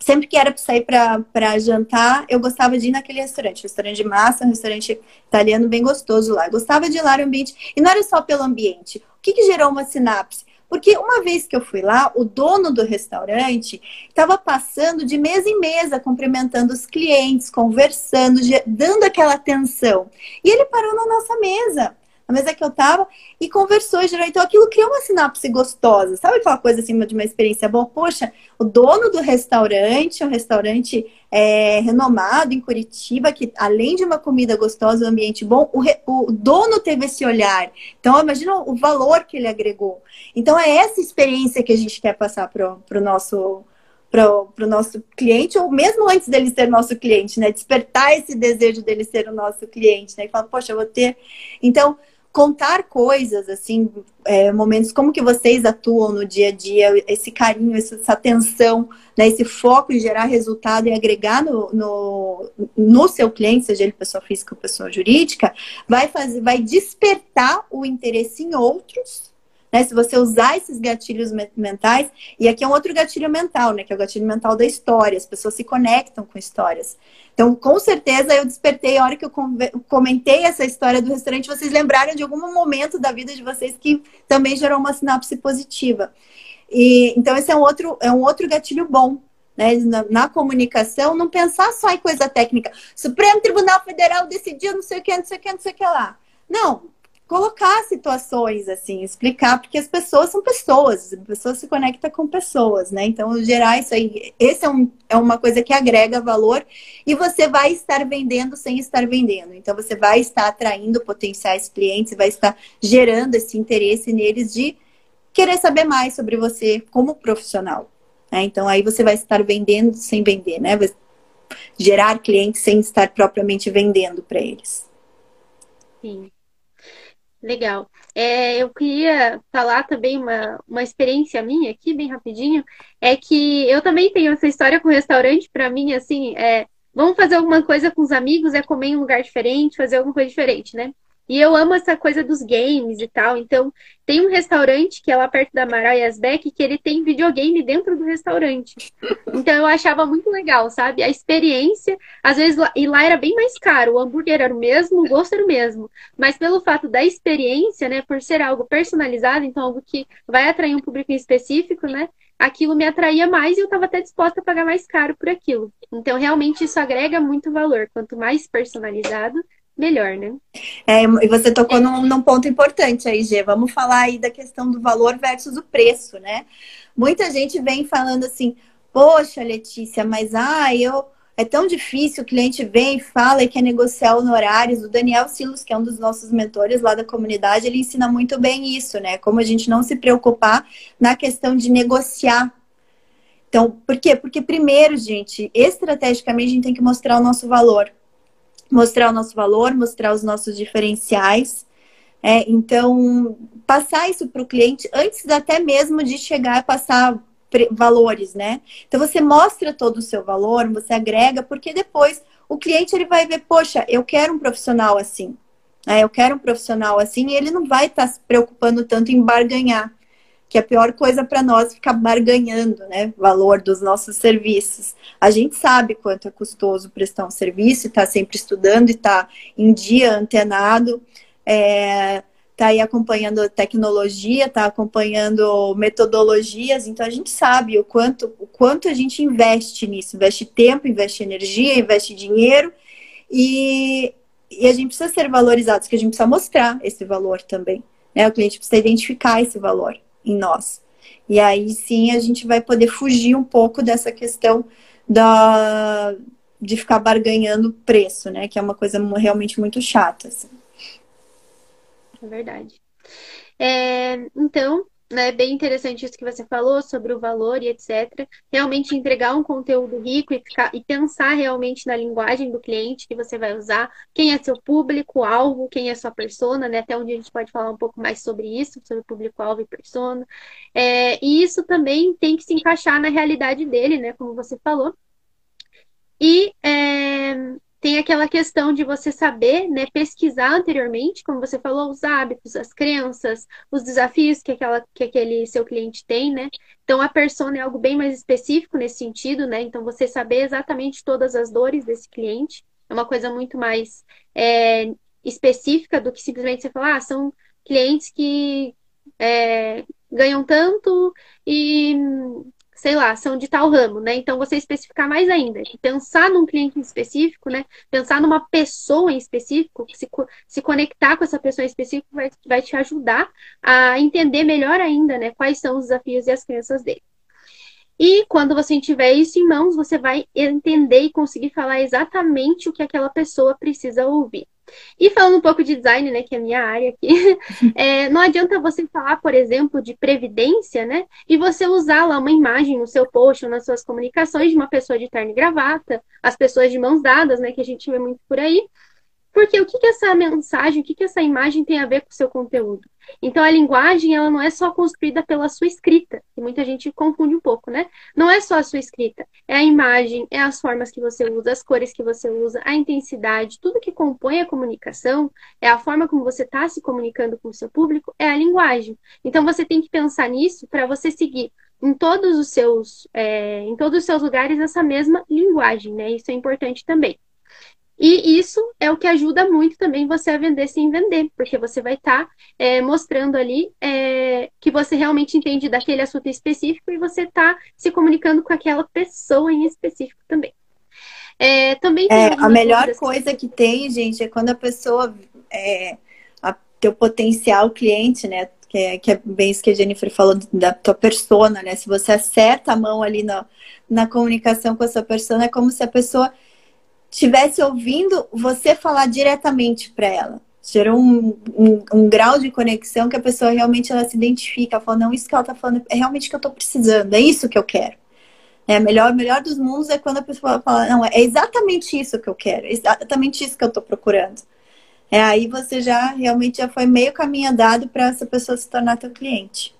Sempre que era para sair para jantar, eu gostava de ir naquele restaurante, restaurante de massa, um restaurante italiano bem gostoso lá. Eu gostava de ir lá no ambiente, e não era só pelo ambiente. O que, que gerou uma sinapse? Porque uma vez que eu fui lá, o dono do restaurante estava passando de mesa em mesa, cumprimentando os clientes, conversando, dando aquela atenção. E ele parou na nossa mesa na mesa que eu tava, e conversou, gerou. Então aquilo criou uma sinapse gostosa. Sabe aquela coisa assim de uma experiência boa? Poxa, o dono do restaurante, um restaurante é, renomado em Curitiba, que além de uma comida gostosa, um ambiente bom, o, re, o dono teve esse olhar. Então, imagina o valor que ele agregou. Então, é essa experiência que a gente quer passar para o nosso para o nosso cliente, ou mesmo antes dele ser nosso cliente, né? Despertar esse desejo dele ser o nosso cliente, né? E falar, poxa, eu vou ter. Então, contar coisas, assim, é, momentos, como que vocês atuam no dia a dia, esse carinho, essa atenção, né, esse foco em gerar resultado e agregar no, no, no seu cliente, seja ele pessoa física ou pessoa jurídica, vai fazer, vai despertar o interesse em outros né? Se você usar esses gatilhos mentais, e aqui é um outro gatilho mental, né? Que é o gatilho mental da história, as pessoas se conectam com histórias. Então, com certeza, eu despertei a hora que eu comentei essa história do restaurante, vocês lembraram de algum momento da vida de vocês que também gerou uma sinapse positiva. E, então, esse é um outro, é um outro gatilho bom. Né, na, na, comunicação, não pensar só em coisa técnica. Supremo Tribunal Federal decidiu não sei o que, não sei o que, não sei o que lá. Não, colocar situações, assim, explicar, porque as pessoas são pessoas, as pessoas se conectam com pessoas, né? Então, gerar isso aí, esse é, um, é uma coisa que agrega valor e você vai estar vendendo sem estar vendendo. Então, você vai estar atraindo potenciais clientes, vai estar gerando esse interesse neles de querer saber mais sobre você como profissional. Né? Então, aí você vai estar vendendo sem vender, né? Vai gerar clientes sem estar propriamente vendendo para eles. Sim. Legal. É, eu queria falar também uma, uma experiência minha aqui, bem rapidinho. É que eu também tenho essa história com restaurante. Para mim, assim, é, vamos fazer alguma coisa com os amigos, é comer em um lugar diferente, fazer alguma coisa diferente, né? E eu amo essa coisa dos games e tal. Então, tem um restaurante que é lá perto da Maraias Beck que ele tem videogame dentro do restaurante. Então, eu achava muito legal, sabe? A experiência, às vezes, e lá era bem mais caro. O hambúrguer era o mesmo, o gosto era o mesmo. Mas pelo fato da experiência, né, por ser algo personalizado, então algo que vai atrair um público específico, né? aquilo me atraía mais e eu estava até disposta a pagar mais caro por aquilo. Então, realmente, isso agrega muito valor. Quanto mais personalizado, melhor, né? É, e você tocou num, num, ponto importante aí, Gê. Vamos falar aí da questão do valor versus o preço, né? Muita gente vem falando assim, poxa, Letícia, mas ah, eu é tão difícil, o cliente vem e fala e quer negociar honorários. O Daniel Silos, que é um dos nossos mentores lá da comunidade, ele ensina muito bem isso, né? Como a gente não se preocupar na questão de negociar. Então, por quê? Porque primeiro, gente, estrategicamente a gente tem que mostrar o nosso valor. Mostrar o nosso valor, mostrar os nossos diferenciais. É, então, passar isso para o cliente antes até mesmo de chegar a passar valores, né? Então você mostra todo o seu valor, você agrega, porque depois o cliente ele vai ver, poxa, eu quero um profissional assim. Né? Eu quero um profissional assim e ele não vai estar tá se preocupando tanto em barganhar, que é a pior coisa para nós ficar barganhando, né? Valor dos nossos serviços. A gente sabe quanto é custoso prestar um serviço, está sempre estudando e está em dia antenado. É, está aí acompanhando tecnologia, está acompanhando metodologias, então a gente sabe o quanto, o quanto a gente investe nisso, investe tempo, investe energia, investe dinheiro e, e a gente precisa ser valorizados, que a gente precisa mostrar esse valor também. Né? O cliente precisa identificar esse valor em nós. E aí sim a gente vai poder fugir um pouco dessa questão da, de ficar barganhando preço, né? Que é uma coisa realmente muito chata. Assim é verdade. É, então, né, bem interessante isso que você falou sobre o valor e etc. Realmente entregar um conteúdo rico e, ficar, e pensar realmente na linguagem do cliente que você vai usar, quem é seu público-alvo, quem é sua persona, né? Até onde a gente pode falar um pouco mais sobre isso, sobre público-alvo e persona. É, e isso também tem que se encaixar na realidade dele, né? Como você falou. E é, tem aquela questão de você saber, né, pesquisar anteriormente, como você falou, os hábitos, as crenças, os desafios que, aquela, que aquele seu cliente tem, né? Então a persona é algo bem mais específico nesse sentido, né? Então você saber exatamente todas as dores desse cliente é uma coisa muito mais é, específica do que simplesmente você falar, ah, são clientes que é, ganham tanto e sei lá, são de tal ramo, né? Então você especificar mais ainda, pensar num cliente específico, né? Pensar numa pessoa em específico, se, se conectar com essa pessoa em específico vai, vai te ajudar a entender melhor ainda, né? Quais são os desafios e as crenças dele. E quando você tiver isso em mãos, você vai entender e conseguir falar exatamente o que aquela pessoa precisa ouvir. E falando um pouco de design, né, que é a minha área aqui, [laughs] é, não adianta você falar, por exemplo, de previdência, né, e você usar lá uma imagem no seu post ou nas suas comunicações de uma pessoa de terno e gravata, as pessoas de mãos dadas, né, que a gente vê muito por aí, porque o que, que essa mensagem, o que, que essa imagem tem a ver com o seu conteúdo? Então, a linguagem, ela não é só construída pela sua escrita, que muita gente confunde um pouco, né? Não é só a sua escrita, é a imagem, é as formas que você usa, as cores que você usa, a intensidade, tudo que compõe a comunicação, é a forma como você está se comunicando com o seu público, é a linguagem. Então, você tem que pensar nisso para você seguir em todos os seus, é, em todos os seus lugares essa mesma linguagem, né? Isso é importante também. E isso é o que ajuda muito também você a vender sem vender, porque você vai estar tá, é, mostrando ali é, que você realmente entende daquele assunto específico e você está se comunicando com aquela pessoa em específico também. É, também é, a melhor coisa que tem, gente, é quando a pessoa é, a, teu potencial cliente, né? Que é, que é bem isso que a Jennifer falou da tua persona, né? Se você acerta a mão ali na, na comunicação com a sua persona, é como se a pessoa estivesse ouvindo você falar diretamente para ela. Gerou um, um, um, grau de conexão que a pessoa realmente ela se identifica. Fala, não, isso que ela está falando é realmente o que eu estou precisando, é isso que eu quero. É, melhor, melhor dos mundos é quando a pessoa fala, não, é exatamente isso que eu quero, é exatamente isso que eu estou procurando. É aí você já realmente já foi meio caminho andado para essa pessoa se tornar teu cliente.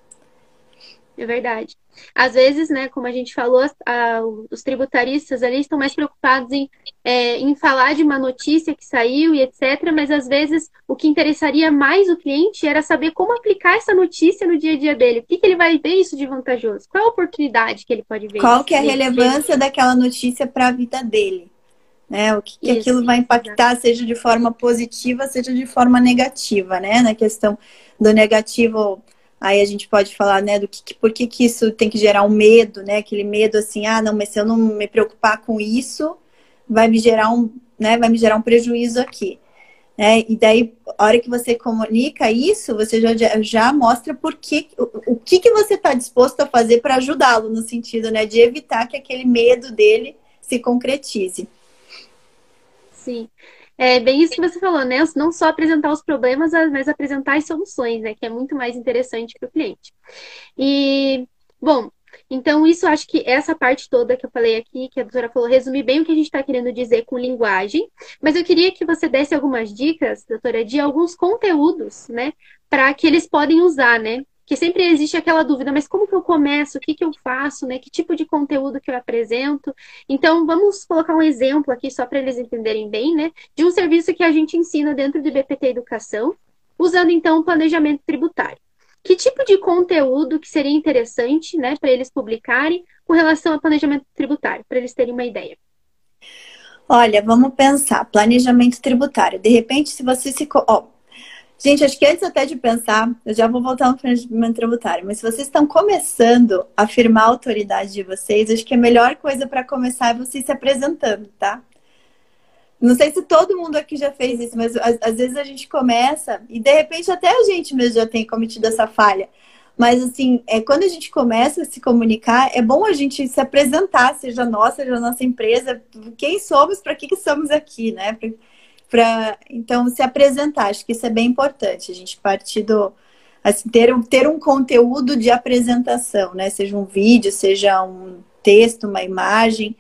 É verdade. Às vezes, né, como a gente falou, a, os tributaristas ali estão mais preocupados em, é, em falar de uma notícia que saiu e etc., mas às vezes o que interessaria mais o cliente era saber como aplicar essa notícia no dia a dia dele. O que, que ele vai ver isso de vantajoso? Qual a oportunidade que ele pode ver? Qual que é a relevância daquela notícia para a vida dele? Né? O que, que aquilo vai impactar, seja de forma positiva, seja de forma negativa, né? Na questão do negativo Aí a gente pode falar, né, do que, por que, que isso tem que gerar um medo, né? Aquele medo assim, ah, não, mas se eu não me preocupar com isso, vai me gerar um, né, vai me gerar um prejuízo aqui. Né? E daí, a hora que você comunica isso, você já, já mostra por que, o, o que, que você está disposto a fazer para ajudá-lo, no sentido né, de evitar que aquele medo dele se concretize. Sim. É bem isso que você falou, né? Não só apresentar os problemas, mas apresentar as soluções, né? Que é muito mais interessante para o cliente. E, bom, então isso acho que essa parte toda que eu falei aqui, que a doutora falou, resume bem o que a gente está querendo dizer com linguagem. Mas eu queria que você desse algumas dicas, doutora, de alguns conteúdos, né? Para que eles podem usar, né? Que sempre existe aquela dúvida, mas como que eu começo? O que, que eu faço? Né? Que tipo de conteúdo que eu apresento? Então, vamos colocar um exemplo aqui, só para eles entenderem bem, né? De um serviço que a gente ensina dentro do BPT Educação, usando então o planejamento tributário. Que tipo de conteúdo que seria interessante, né, para eles publicarem com relação ao planejamento tributário, para eles terem uma ideia? Olha, vamos pensar, planejamento tributário. De repente, se você se. Gente, acho que antes até de pensar, eu já vou voltar no planejamento tributário, mas se vocês estão começando a afirmar a autoridade de vocês, acho que a melhor coisa para começar é vocês se apresentando, tá? Não sei se todo mundo aqui já fez isso, mas às, vezes a gente começa e de repente até a gente mesmo já tem cometido essa falha. Mas assim, é, quando a gente começa a se comunicar, é bom a gente se apresentar, seja nossa, seja nossa empresa, quem somos, para que, que estamos aqui, né? Pra, para então se apresentar. Acho que isso é bem importante. A gente partir do assim, ter, ter um conteúdo de apresentação, né? Seja um vídeo, seja um texto, uma imagem,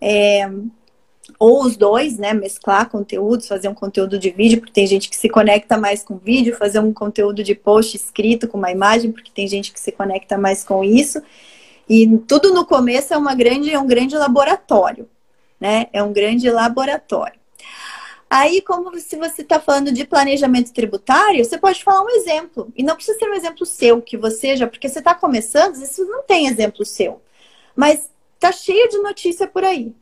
é, ou os dois, né? Mesclar conteúdos, fazer um conteúdo de vídeo, porque tem gente que se conecta mais com vídeo, fazer um conteúdo de post escrito com uma imagem, porque tem gente que se conecta mais com isso. E tudo no começo é uma grande, é um grande laboratório, né? É um grande laboratório. Aí, como se você está falando de planejamento tributário, você pode falar um exemplo. E não precisa ser um exemplo seu, que você já, porque você está começando, isso não tem exemplo seu. Mas tá cheio de notícia por aí.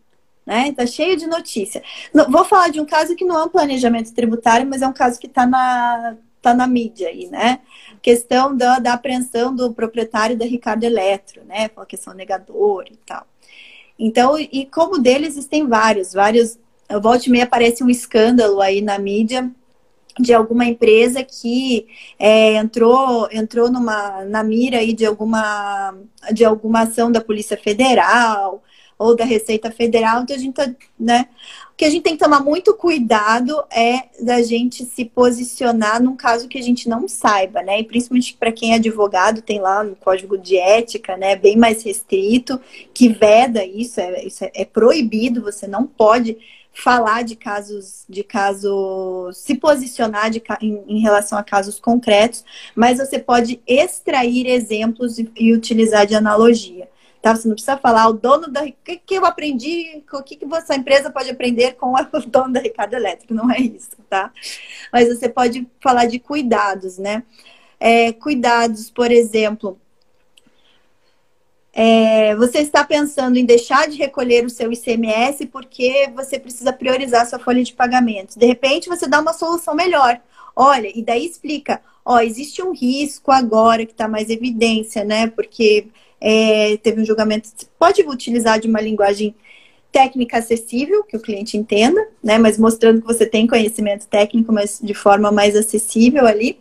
Né? Tá cheio de notícia. Vou falar de um caso que não é um planejamento tributário, mas é um caso que está na, tá na mídia aí, né? Questão da, da apreensão do proprietário da Ricardo Eletro, né? Com a questão negador e tal. Então, e como dele existem vários, vários volta e meia aparece um escândalo aí na mídia de alguma empresa que é, entrou entrou numa na mira aí de alguma de alguma ação da Polícia Federal ou da Receita Federal, então a gente tá, né? O que a gente tem que tomar muito cuidado é da gente se posicionar num caso que a gente não saiba, né? E principalmente para quem é advogado, tem lá no código de ética, né? Bem mais restrito, que veda isso, é, isso é, é proibido, você não pode falar de casos, de casos, se posicionar de, em, em, relação a casos concretos, mas você pode extrair exemplos e, e, utilizar de analogia. Tá? Você não precisa falar o dono da. O que, que eu aprendi? O que, que essa empresa pode aprender com o [laughs] dono da Ricardo Elétrico? Não é isso, tá? Mas você pode falar de cuidados, né? É, cuidados, por exemplo, é, você está pensando em deixar de recolher o seu ICMS porque você precisa priorizar sua folha de pagamento. De repente, você dá uma solução melhor. Olha, e daí explica, ó, existe um risco agora que está mais evidência, né? Porque é, teve um julgamento. Pode utilizar de uma linguagem técnica acessível, que o cliente entenda, né? Mas mostrando que você tem conhecimento técnico, mas de forma mais acessível ali.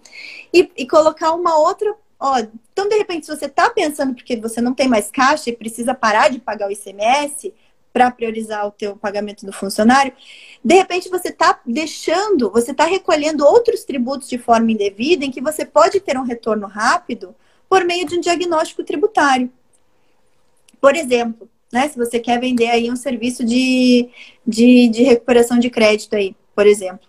E, e colocar uma outra Ó, então, de repente, se você está pensando porque você não tem mais caixa e precisa parar de pagar o ICMS para priorizar o teu pagamento do funcionário, de repente você está deixando, você está recolhendo outros tributos de forma indevida em que você pode ter um retorno rápido por meio de um diagnóstico tributário. Por exemplo, né, se você quer vender aí um serviço de, de, de recuperação de crédito aí, por exemplo.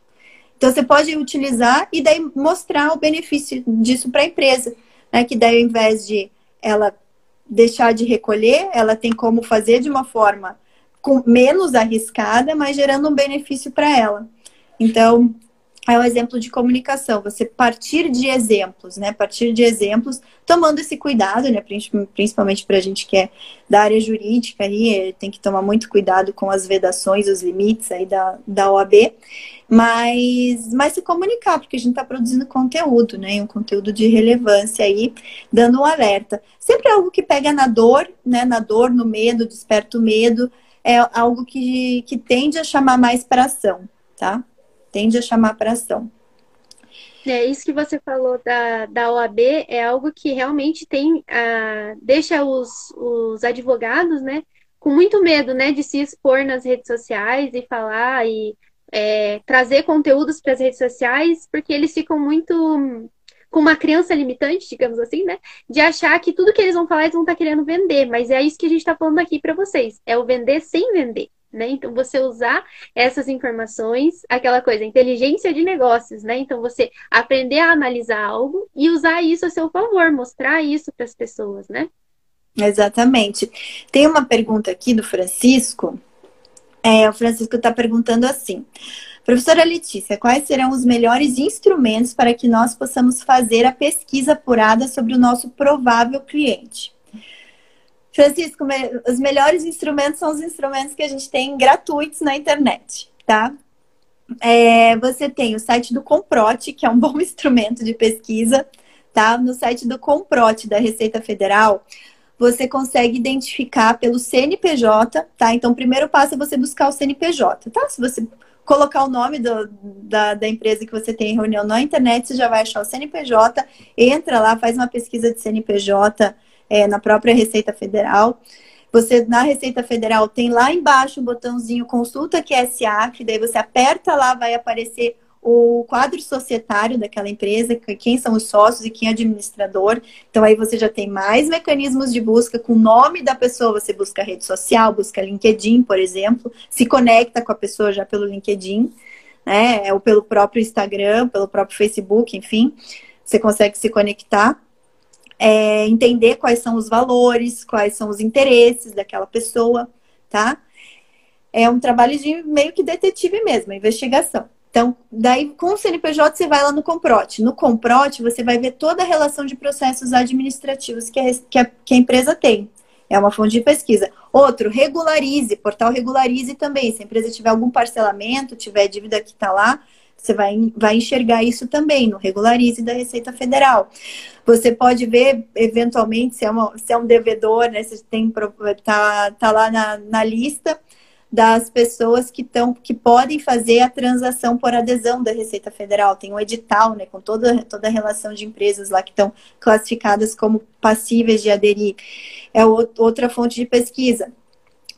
Então, você pode utilizar e daí mostrar o benefício disso para a empresa né? Que daí, ao invés de ela deixar de recolher, ela tem como fazer de uma forma com, menos arriscada, mas gerando um benefício para ela. Então, é o exemplo de comunicação, você partir de exemplos, né? Partir de exemplos, tomando esse cuidado, né? Principalmente para a gente que é da área jurídica aí, tem que tomar muito cuidado com as vedações, os limites aí da, da OAB, mas, mas se comunicar, porque a gente está produzindo conteúdo, né? Um conteúdo de relevância aí, dando um alerta. Sempre algo que pega na dor, né? Na dor, no medo, desperta o medo, é algo que, que tende a chamar mais para ação, tá? Tende a chamar para ação. É, isso que você falou da, da OAB é algo que realmente tem, uh, deixa os, os advogados, né, com muito medo, né, de se expor nas redes sociais e falar e é, trazer conteúdos para as redes sociais, porque eles ficam muito com uma criança limitante, digamos assim, né, de achar que tudo que eles vão falar eles vão estar tá querendo vender, mas é isso que a gente está falando aqui para vocês, é o vender sem vender né? Então, você usar essas informações, aquela coisa, inteligência de negócios, né? Então, você aprender a analisar algo e usar isso a seu favor, mostrar isso para as pessoas, né? Exatamente. Tem uma pergunta aqui do Francisco. É, o Francisco está perguntando assim. Professora Letícia, quais serão os melhores instrumentos para que nós possamos fazer a pesquisa apurada sobre o nosso provável cliente? Francisco, os melhores instrumentos são os instrumentos que a gente tem gratuitos na internet, tá? É, você tem o site do Comprote, que é um [laughs] bom instrumento de pesquisa, tá? No site do Comprote da Receita Federal, você consegue identificar pelo CNPJ, tá? Então, o primeiro passo é você buscar o CNPJ, tá? Se você colocar o nome do, da, da empresa que você tem em reunião na internet, você já vai achar o CNPJ, entra lá, faz uma pesquisa de CNPJ é, na própria Receita Federal. Você, na Receita Federal, tem lá embaixo um botãozinho Consulta QSA, que daí você aperta lá, vai aparecer o quadro societário daquela empresa, quem são os sócios e quem é administrador. Então aí você já tem mais mecanismos de busca com o nome da pessoa, você busca rede social, busca LinkedIn, por exemplo, se conecta com a pessoa já pelo LinkedIn, né? Ou pelo próprio Instagram, pelo próprio Facebook, enfim, você consegue se conectar é, entender quais são os valores, quais são os interesses daquela pessoa, tá? É um trabalho de meio que detetive mesmo, investigação. Então, daí com o CNPJ você vai lá no Comprote. No Comprote você vai ver toda a relação de processos administrativos que a, que a, que a empresa tem. É uma fonte de pesquisa. Outro, regularize, portal regularize também. Se a empresa tiver algum parcelamento, tiver dívida que está lá, você vai, vai enxergar isso também no Regularize da Receita Federal. Você pode ver, eventualmente, se é, uma, se é um devedor, né? Se tem, tá, tá lá na, na lista das pessoas que, estão que podem fazer a transação por adesão da Receita Federal. Tem um edital, né, com toda, toda a relação de empresas lá que estão classificadas como passíveis de aderir. É outra fonte de pesquisa.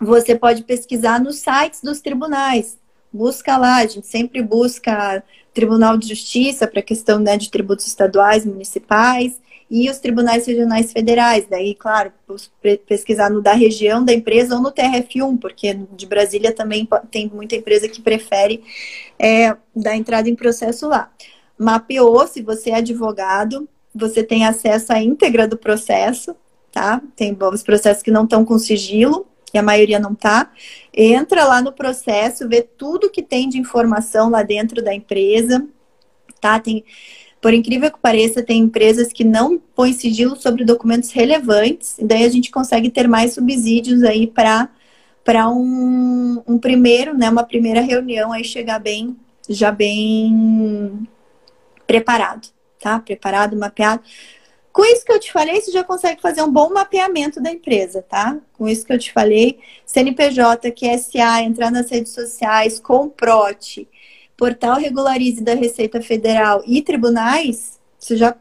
Você pode pesquisar nos sites dos tribunais busca lá, a gente sempre busca Tribunal de Justiça para questão né, de tributos estaduais, municipais e os tribunais regionais federais. Daí, claro, pesquisar no da região da empresa ou no TRF1, porque de Brasília também tem muita empresa que prefere é, dar entrada em processo lá. Mapeou, se você é advogado, você tem acesso à íntegra do processo, tá? Tem os processos que não estão com sigilo, a maioria não tá, entra lá no processo, vê tudo que tem de informação lá dentro da empresa, tá? Tem, por incrível que pareça, tem empresas que não põem sigilo sobre documentos relevantes, e daí a gente consegue ter mais subsídios aí para para um, um primeiro, né, uma primeira reunião aí chegar bem, já bem preparado, tá? Preparado, mapeado. Com isso que eu te falei, você já consegue fazer um bom mapeamento da empresa, tá? Com isso que eu te falei, CNPJ, QSA, entrar nas redes sociais, Comprote, portal Regularize da Receita Federal e tribunais, você já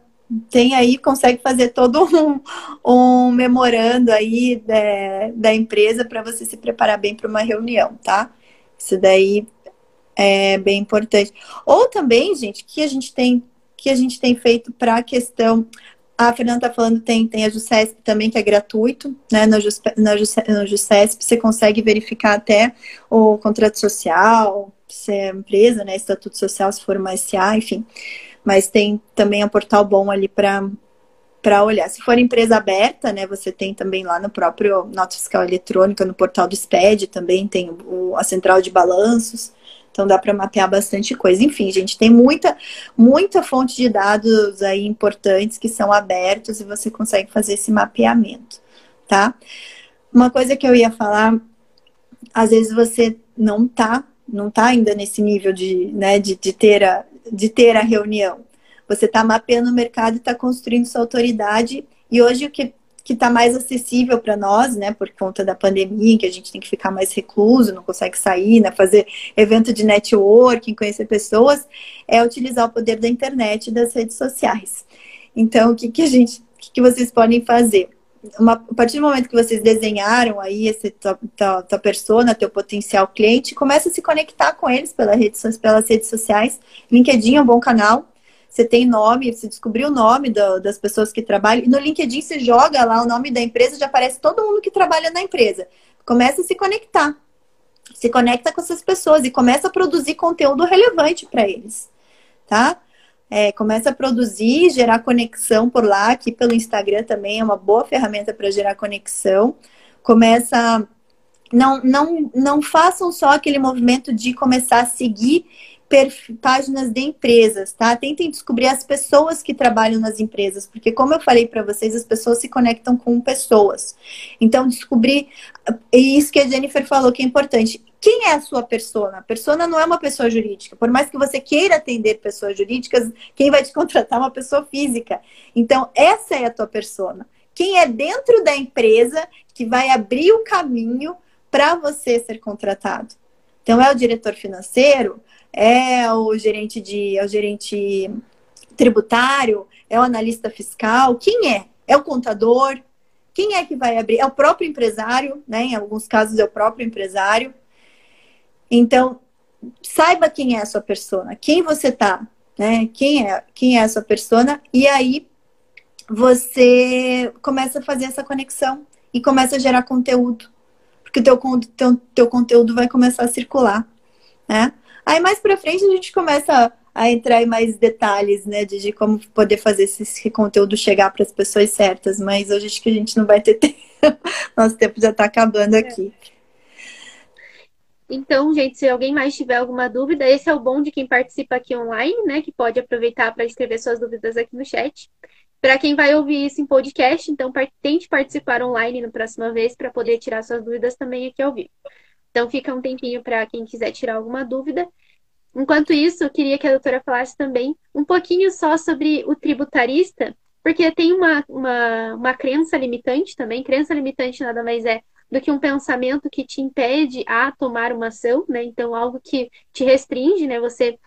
tem aí, consegue fazer todo um, um memorando aí é, da empresa para você se preparar bem para uma reunião, tá? Isso daí é bem importante. Ou também, gente, que a gente tem que a gente tem feito para a questão a Fernanda está falando, tem, tem a JUCESP também, que é gratuito, né? Na, Juspe, na, Jusce, na JUCESP você consegue verificar até o contrato social, se é empresa, né? Estatuto social, se for uma SA, enfim. Mas tem também um portal bom ali para para olhar. Se for empresa aberta, né, você tem também lá no próprio nota fiscal eletrônica, no portal do SPED também tem o, a central de balanços, Então dá para mapear bastante coisa. Enfim, gente, tem muita, muita fonte de dados aí importantes que são abertos e você consegue fazer esse mapeamento, tá? Uma coisa que eu ia falar, às vezes você não tá, não tá ainda nesse nível de, né, de, de ter a, de ter a reunião. Você está mapeando o mercado e está construindo sua autoridade. E hoje o que que está mais acessível para nós, né, por conta da pandemia, que a gente tem que ficar mais recluso, não consegue sair, né, fazer evento de networking, conhecer pessoas, é utilizar o poder da internet e das redes sociais. Então, o que, que a gente, o que, que vocês podem fazer? Uma, a partir do momento que vocês desenharam aí esse tua, tua, tua persona, teu potencial cliente, começa a se conectar com eles pela rede, pelas redes sociais. LinkedIn é um bom canal você tem nome, você descobriu o nome do, das pessoas que trabalham. E no LinkedIn você joga lá o nome da empresa, já aparece todo mundo que trabalha na empresa. Começa a se conectar. Se conecta com essas pessoas e começa a produzir conteúdo relevante para eles. Tá? É, começa a produzir, gerar conexão por lá, aqui pelo Instagram também é uma boa ferramenta para gerar conexão. Começa. Não, não, não façam só aquele movimento de começar a seguir páginas de empresas, tá? Tentem descobrir as pessoas que trabalham nas empresas, porque como eu falei para vocês, as pessoas se conectam com pessoas. Então, descobrir isso que a Jennifer falou que é importante. Quem é a sua persona? A persona não é uma pessoa jurídica. Por mais que você queira atender pessoas jurídicas, quem vai te [laughs] contratar é uma pessoa física. Então, essa é a tua persona. Quem é dentro da empresa que vai abrir o caminho para você ser contratado? Então, é o diretor financeiro? É o gerente de, é o gerente tributário, é o analista fiscal, quem é? É o contador? Quem é que vai abrir? É o próprio empresário, né? Em alguns casos é o próprio empresário. Então, saiba quem é a sua persona, quem você tá, né? Quem é, quem é a sua persona e aí você começa a fazer essa conexão e começa a gerar conteúdo, porque o teu, teu, teu conteúdo vai começar a circular, né? Aí mais para frente a gente começa a entrar em mais detalhes, né, de, de como poder fazer esse, esse conteúdo chegar para as pessoas certas, mas hoje acho que a gente não vai ter [laughs] tempo. Nosso tempo já está acabando aqui. Então, gente, se alguém mais tiver alguma dúvida, esse é o bom de quem participa aqui online, né, que pode aproveitar para escrever suas dúvidas aqui no chat. Para quem vai ouvir isso em podcast, então tente participar online na próxima vez para poder tirar suas dúvidas também aqui ao vivo. Então fica um tempinho para quem quiser tirar alguma dúvida. Enquanto isso, eu queria que a doutora falasse também um pouquinho só sobre o tributarista, porque tem uma, uma, uma crença limitante também. Crença limitante nada mais é do que um pensamento que te impede a tomar uma ação, né? Então, algo que te restringe, né? Você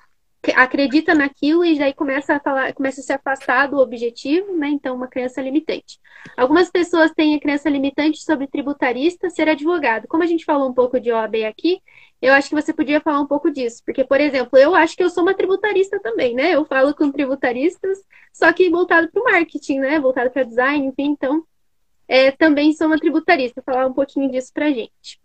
acredita naquilo e daí começa a falar, começa a se afastar do objetivo, né? Então, uma crença limitante. Algumas pessoas têm a crença limitante sobre tributarista ser advogado. Como a gente falou um pouco de OAB aqui, eu acho que você podia falar um pouco disso, porque, por exemplo, eu acho que eu sou uma tributarista também, né? Eu falo com tributaristas, só que voltado para o marketing, né? Voltado para design, enfim, então é, também sou uma tributarista. Falar um pouquinho disso para gente.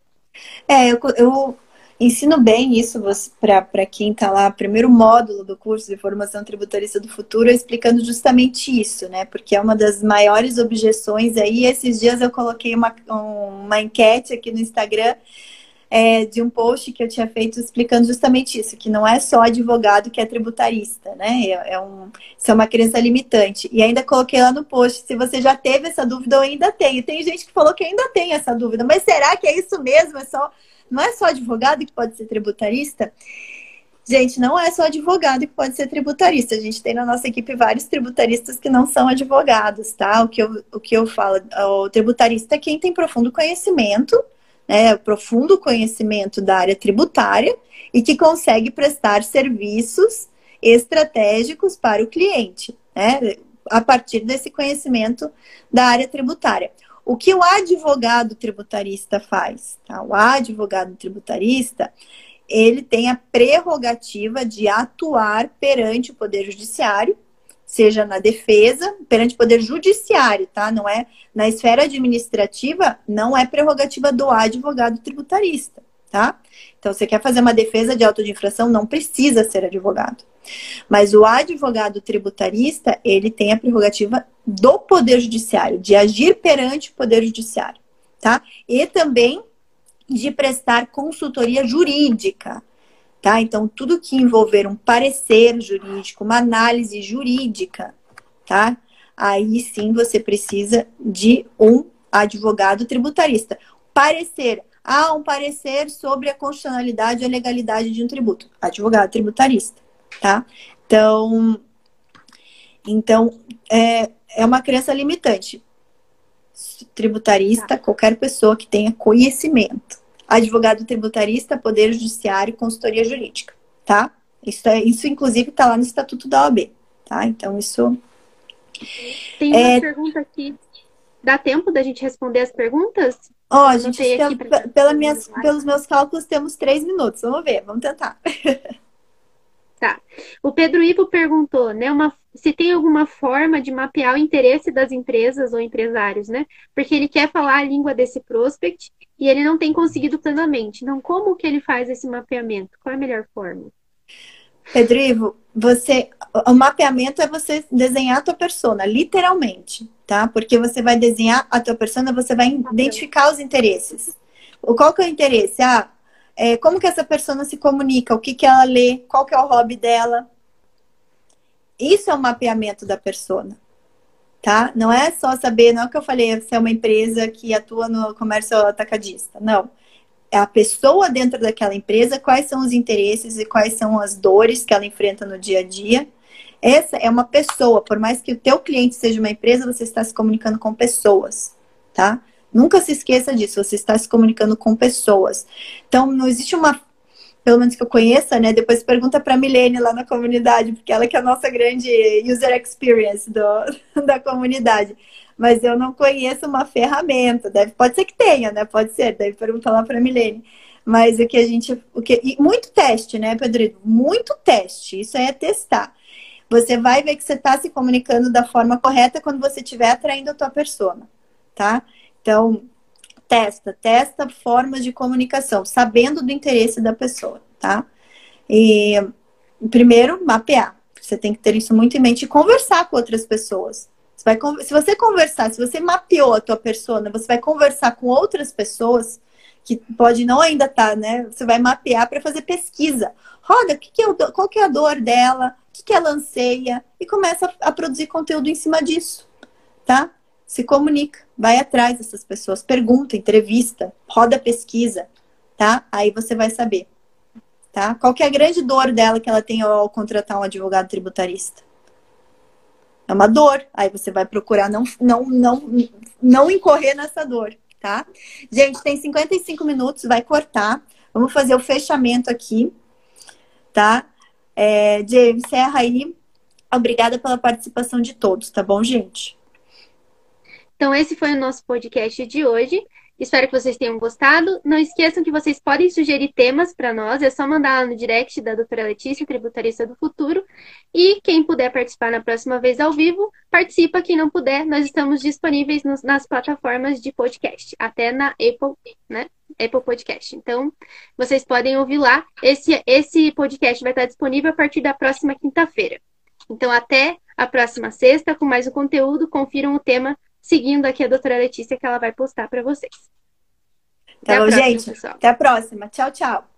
É, eu, eu ensino bem isso para quem está lá, primeiro módulo do curso de formação tributarista do futuro, explicando justamente isso, né? Porque é uma das maiores objeções aí. Esses dias eu coloquei uma, uma enquete aqui no Instagram é, de um post que eu tinha feito explicando justamente isso, que não é só advogado que é tributarista, né? É, é, um, isso é uma crença limitante. E ainda coloquei lá no post se você já teve essa dúvida ou ainda tem. E tem gente que falou que ainda tem essa dúvida, mas será que é isso mesmo? É só não é só advogado que pode ser tributarista? Gente, não é só advogado que pode ser tributarista. A gente tem na nossa equipe vários tributaristas que não são advogados, tá? O que eu, o que eu falo, o tributarista é quem tem profundo conhecimento, né? Profundo conhecimento da área tributária e que consegue prestar serviços estratégicos para o cliente, né? A partir desse conhecimento da área tributária. O que o advogado tributarista faz? Tá? O advogado tributarista ele tem a prerrogativa de atuar perante o Poder Judiciário, seja na defesa, perante o Poder Judiciário, tá? Não é na esfera administrativa, não é prerrogativa do advogado tributarista, tá? Então, você quer fazer uma defesa de auto de infração, não precisa ser advogado. Mas o advogado tributarista, ele tem a prerrogativa do Poder Judiciário, de agir perante o Poder Judiciário, tá? E também de prestar consultoria jurídica, tá? Então, tudo que envolver um parecer jurídico, uma análise jurídica, tá? Aí sim você precisa de um advogado tributarista. Parecer. Ah, um parecer sobre a constitucionalidade e a legalidade de um tributo. Advogado tributarista, tá? Então, então é, é uma crença limitante. Tributarista, tá. qualquer pessoa que tenha conhecimento. Advogado tributarista, poder judiciário, consultoria jurídica, tá? Isso, é, isso inclusive, está lá no Estatuto da OAB, tá? Então, isso. Tem uma é... pergunta aqui. Dá tempo da gente responder as perguntas? Ó, oh, a gente tem, pela minhas, pelos meus cálculos, temos três minutos. Vamos ver, vamos tentar. Tá. O Pedro Ivo perguntou, né, uma, se tem alguma forma de mapear o interesse das empresas ou empresários, né? Porque ele quer falar a língua desse prospect e ele não tem conseguido plenamente. Então, como que ele faz esse mapeamento? Qual é a melhor forma? Pedro Ivo, você, o mapeamento é você desenhar a tua persona, literalmente, tá? Porque você vai desenhar a tua persona, você vai identificar os interesses. Qual que é o interesse? Ah, é, como que essa pessoa se comunica, o que, que ela lê, qual que é o hobby dela. Isso é um mapeamento da persona, tá? Não é só saber, não é o que eu falei, se é uma empresa que atua no comércio atacadista, não. A pessoa dentro daquela empresa, quais são os interesses e quais são as dores que ela enfrenta no dia a dia. Essa é uma pessoa, por mais que o teu cliente seja uma empresa, você está se comunicando com pessoas, tá? Nunca se esqueça disso, você está se comunicando com pessoas. Então, não existe uma, pelo menos que eu conheça, né? Depois pergunta para a Milene lá na comunidade, porque ela que é a nossa grande user experience do, [laughs] da comunidade. Mas eu não conheço uma ferramenta. Deve, pode ser que tenha, né? Pode ser, deve perguntar lá para a Milene. Mas o que a gente. O que, e muito teste, né, Pedro? Muito teste. Isso aí é testar. Você vai ver que você está se comunicando da forma correta quando você estiver atraindo a tua persona, tá? Então, testa, testa formas de comunicação, sabendo do interesse da pessoa, tá? E primeiro, mapear. Você tem que ter isso muito em mente e conversar com outras pessoas. Você vai, se você conversar, se você mapeou a tua persona, você vai conversar com outras pessoas que pode não ainda estar, tá, né? Você vai mapear para fazer pesquisa. Roda, que que é o, qual que é a dor dela, o que, que ela anseia, e começa a, a produzir conteúdo em cima disso, tá? se comunica, vai atrás dessas pessoas, pergunta, entrevista, roda pesquisa, tá? Aí você vai saber, tá? Qual que é a grande dor dela que ela tem ao contratar um advogado tributarista? É uma dor. Aí você vai procurar não, não, não, não incorrer nessa dor, tá? Gente, tem 55 minutos, vai cortar. Vamos fazer o fechamento aqui, tá? É, James, encerra aí. Obrigada pela participação de todos, tá bom, gente? Então, esse foi o nosso podcast de hoje. Espero que vocês tenham gostado. Não esqueçam que vocês podem sugerir temas para nós, é só mandar lá no direct da doutora Letícia, tributarista do futuro. E quem puder participar na próxima vez ao vivo, participa. Quem não puder, nós estamos disponíveis nos, nas plataformas de podcast, até na Apple, né? Apple Podcast. Então, vocês podem ouvir lá. Esse, esse podcast vai estar disponível a partir da próxima quinta-feira. Então, até a próxima sexta com mais um conteúdo. Confiram o tema seguindo aqui a doutora Letícia, que ela vai postar para vocês. Tá bom, próxima, gente. Pessoal. Até a próxima. Tchau, tchau.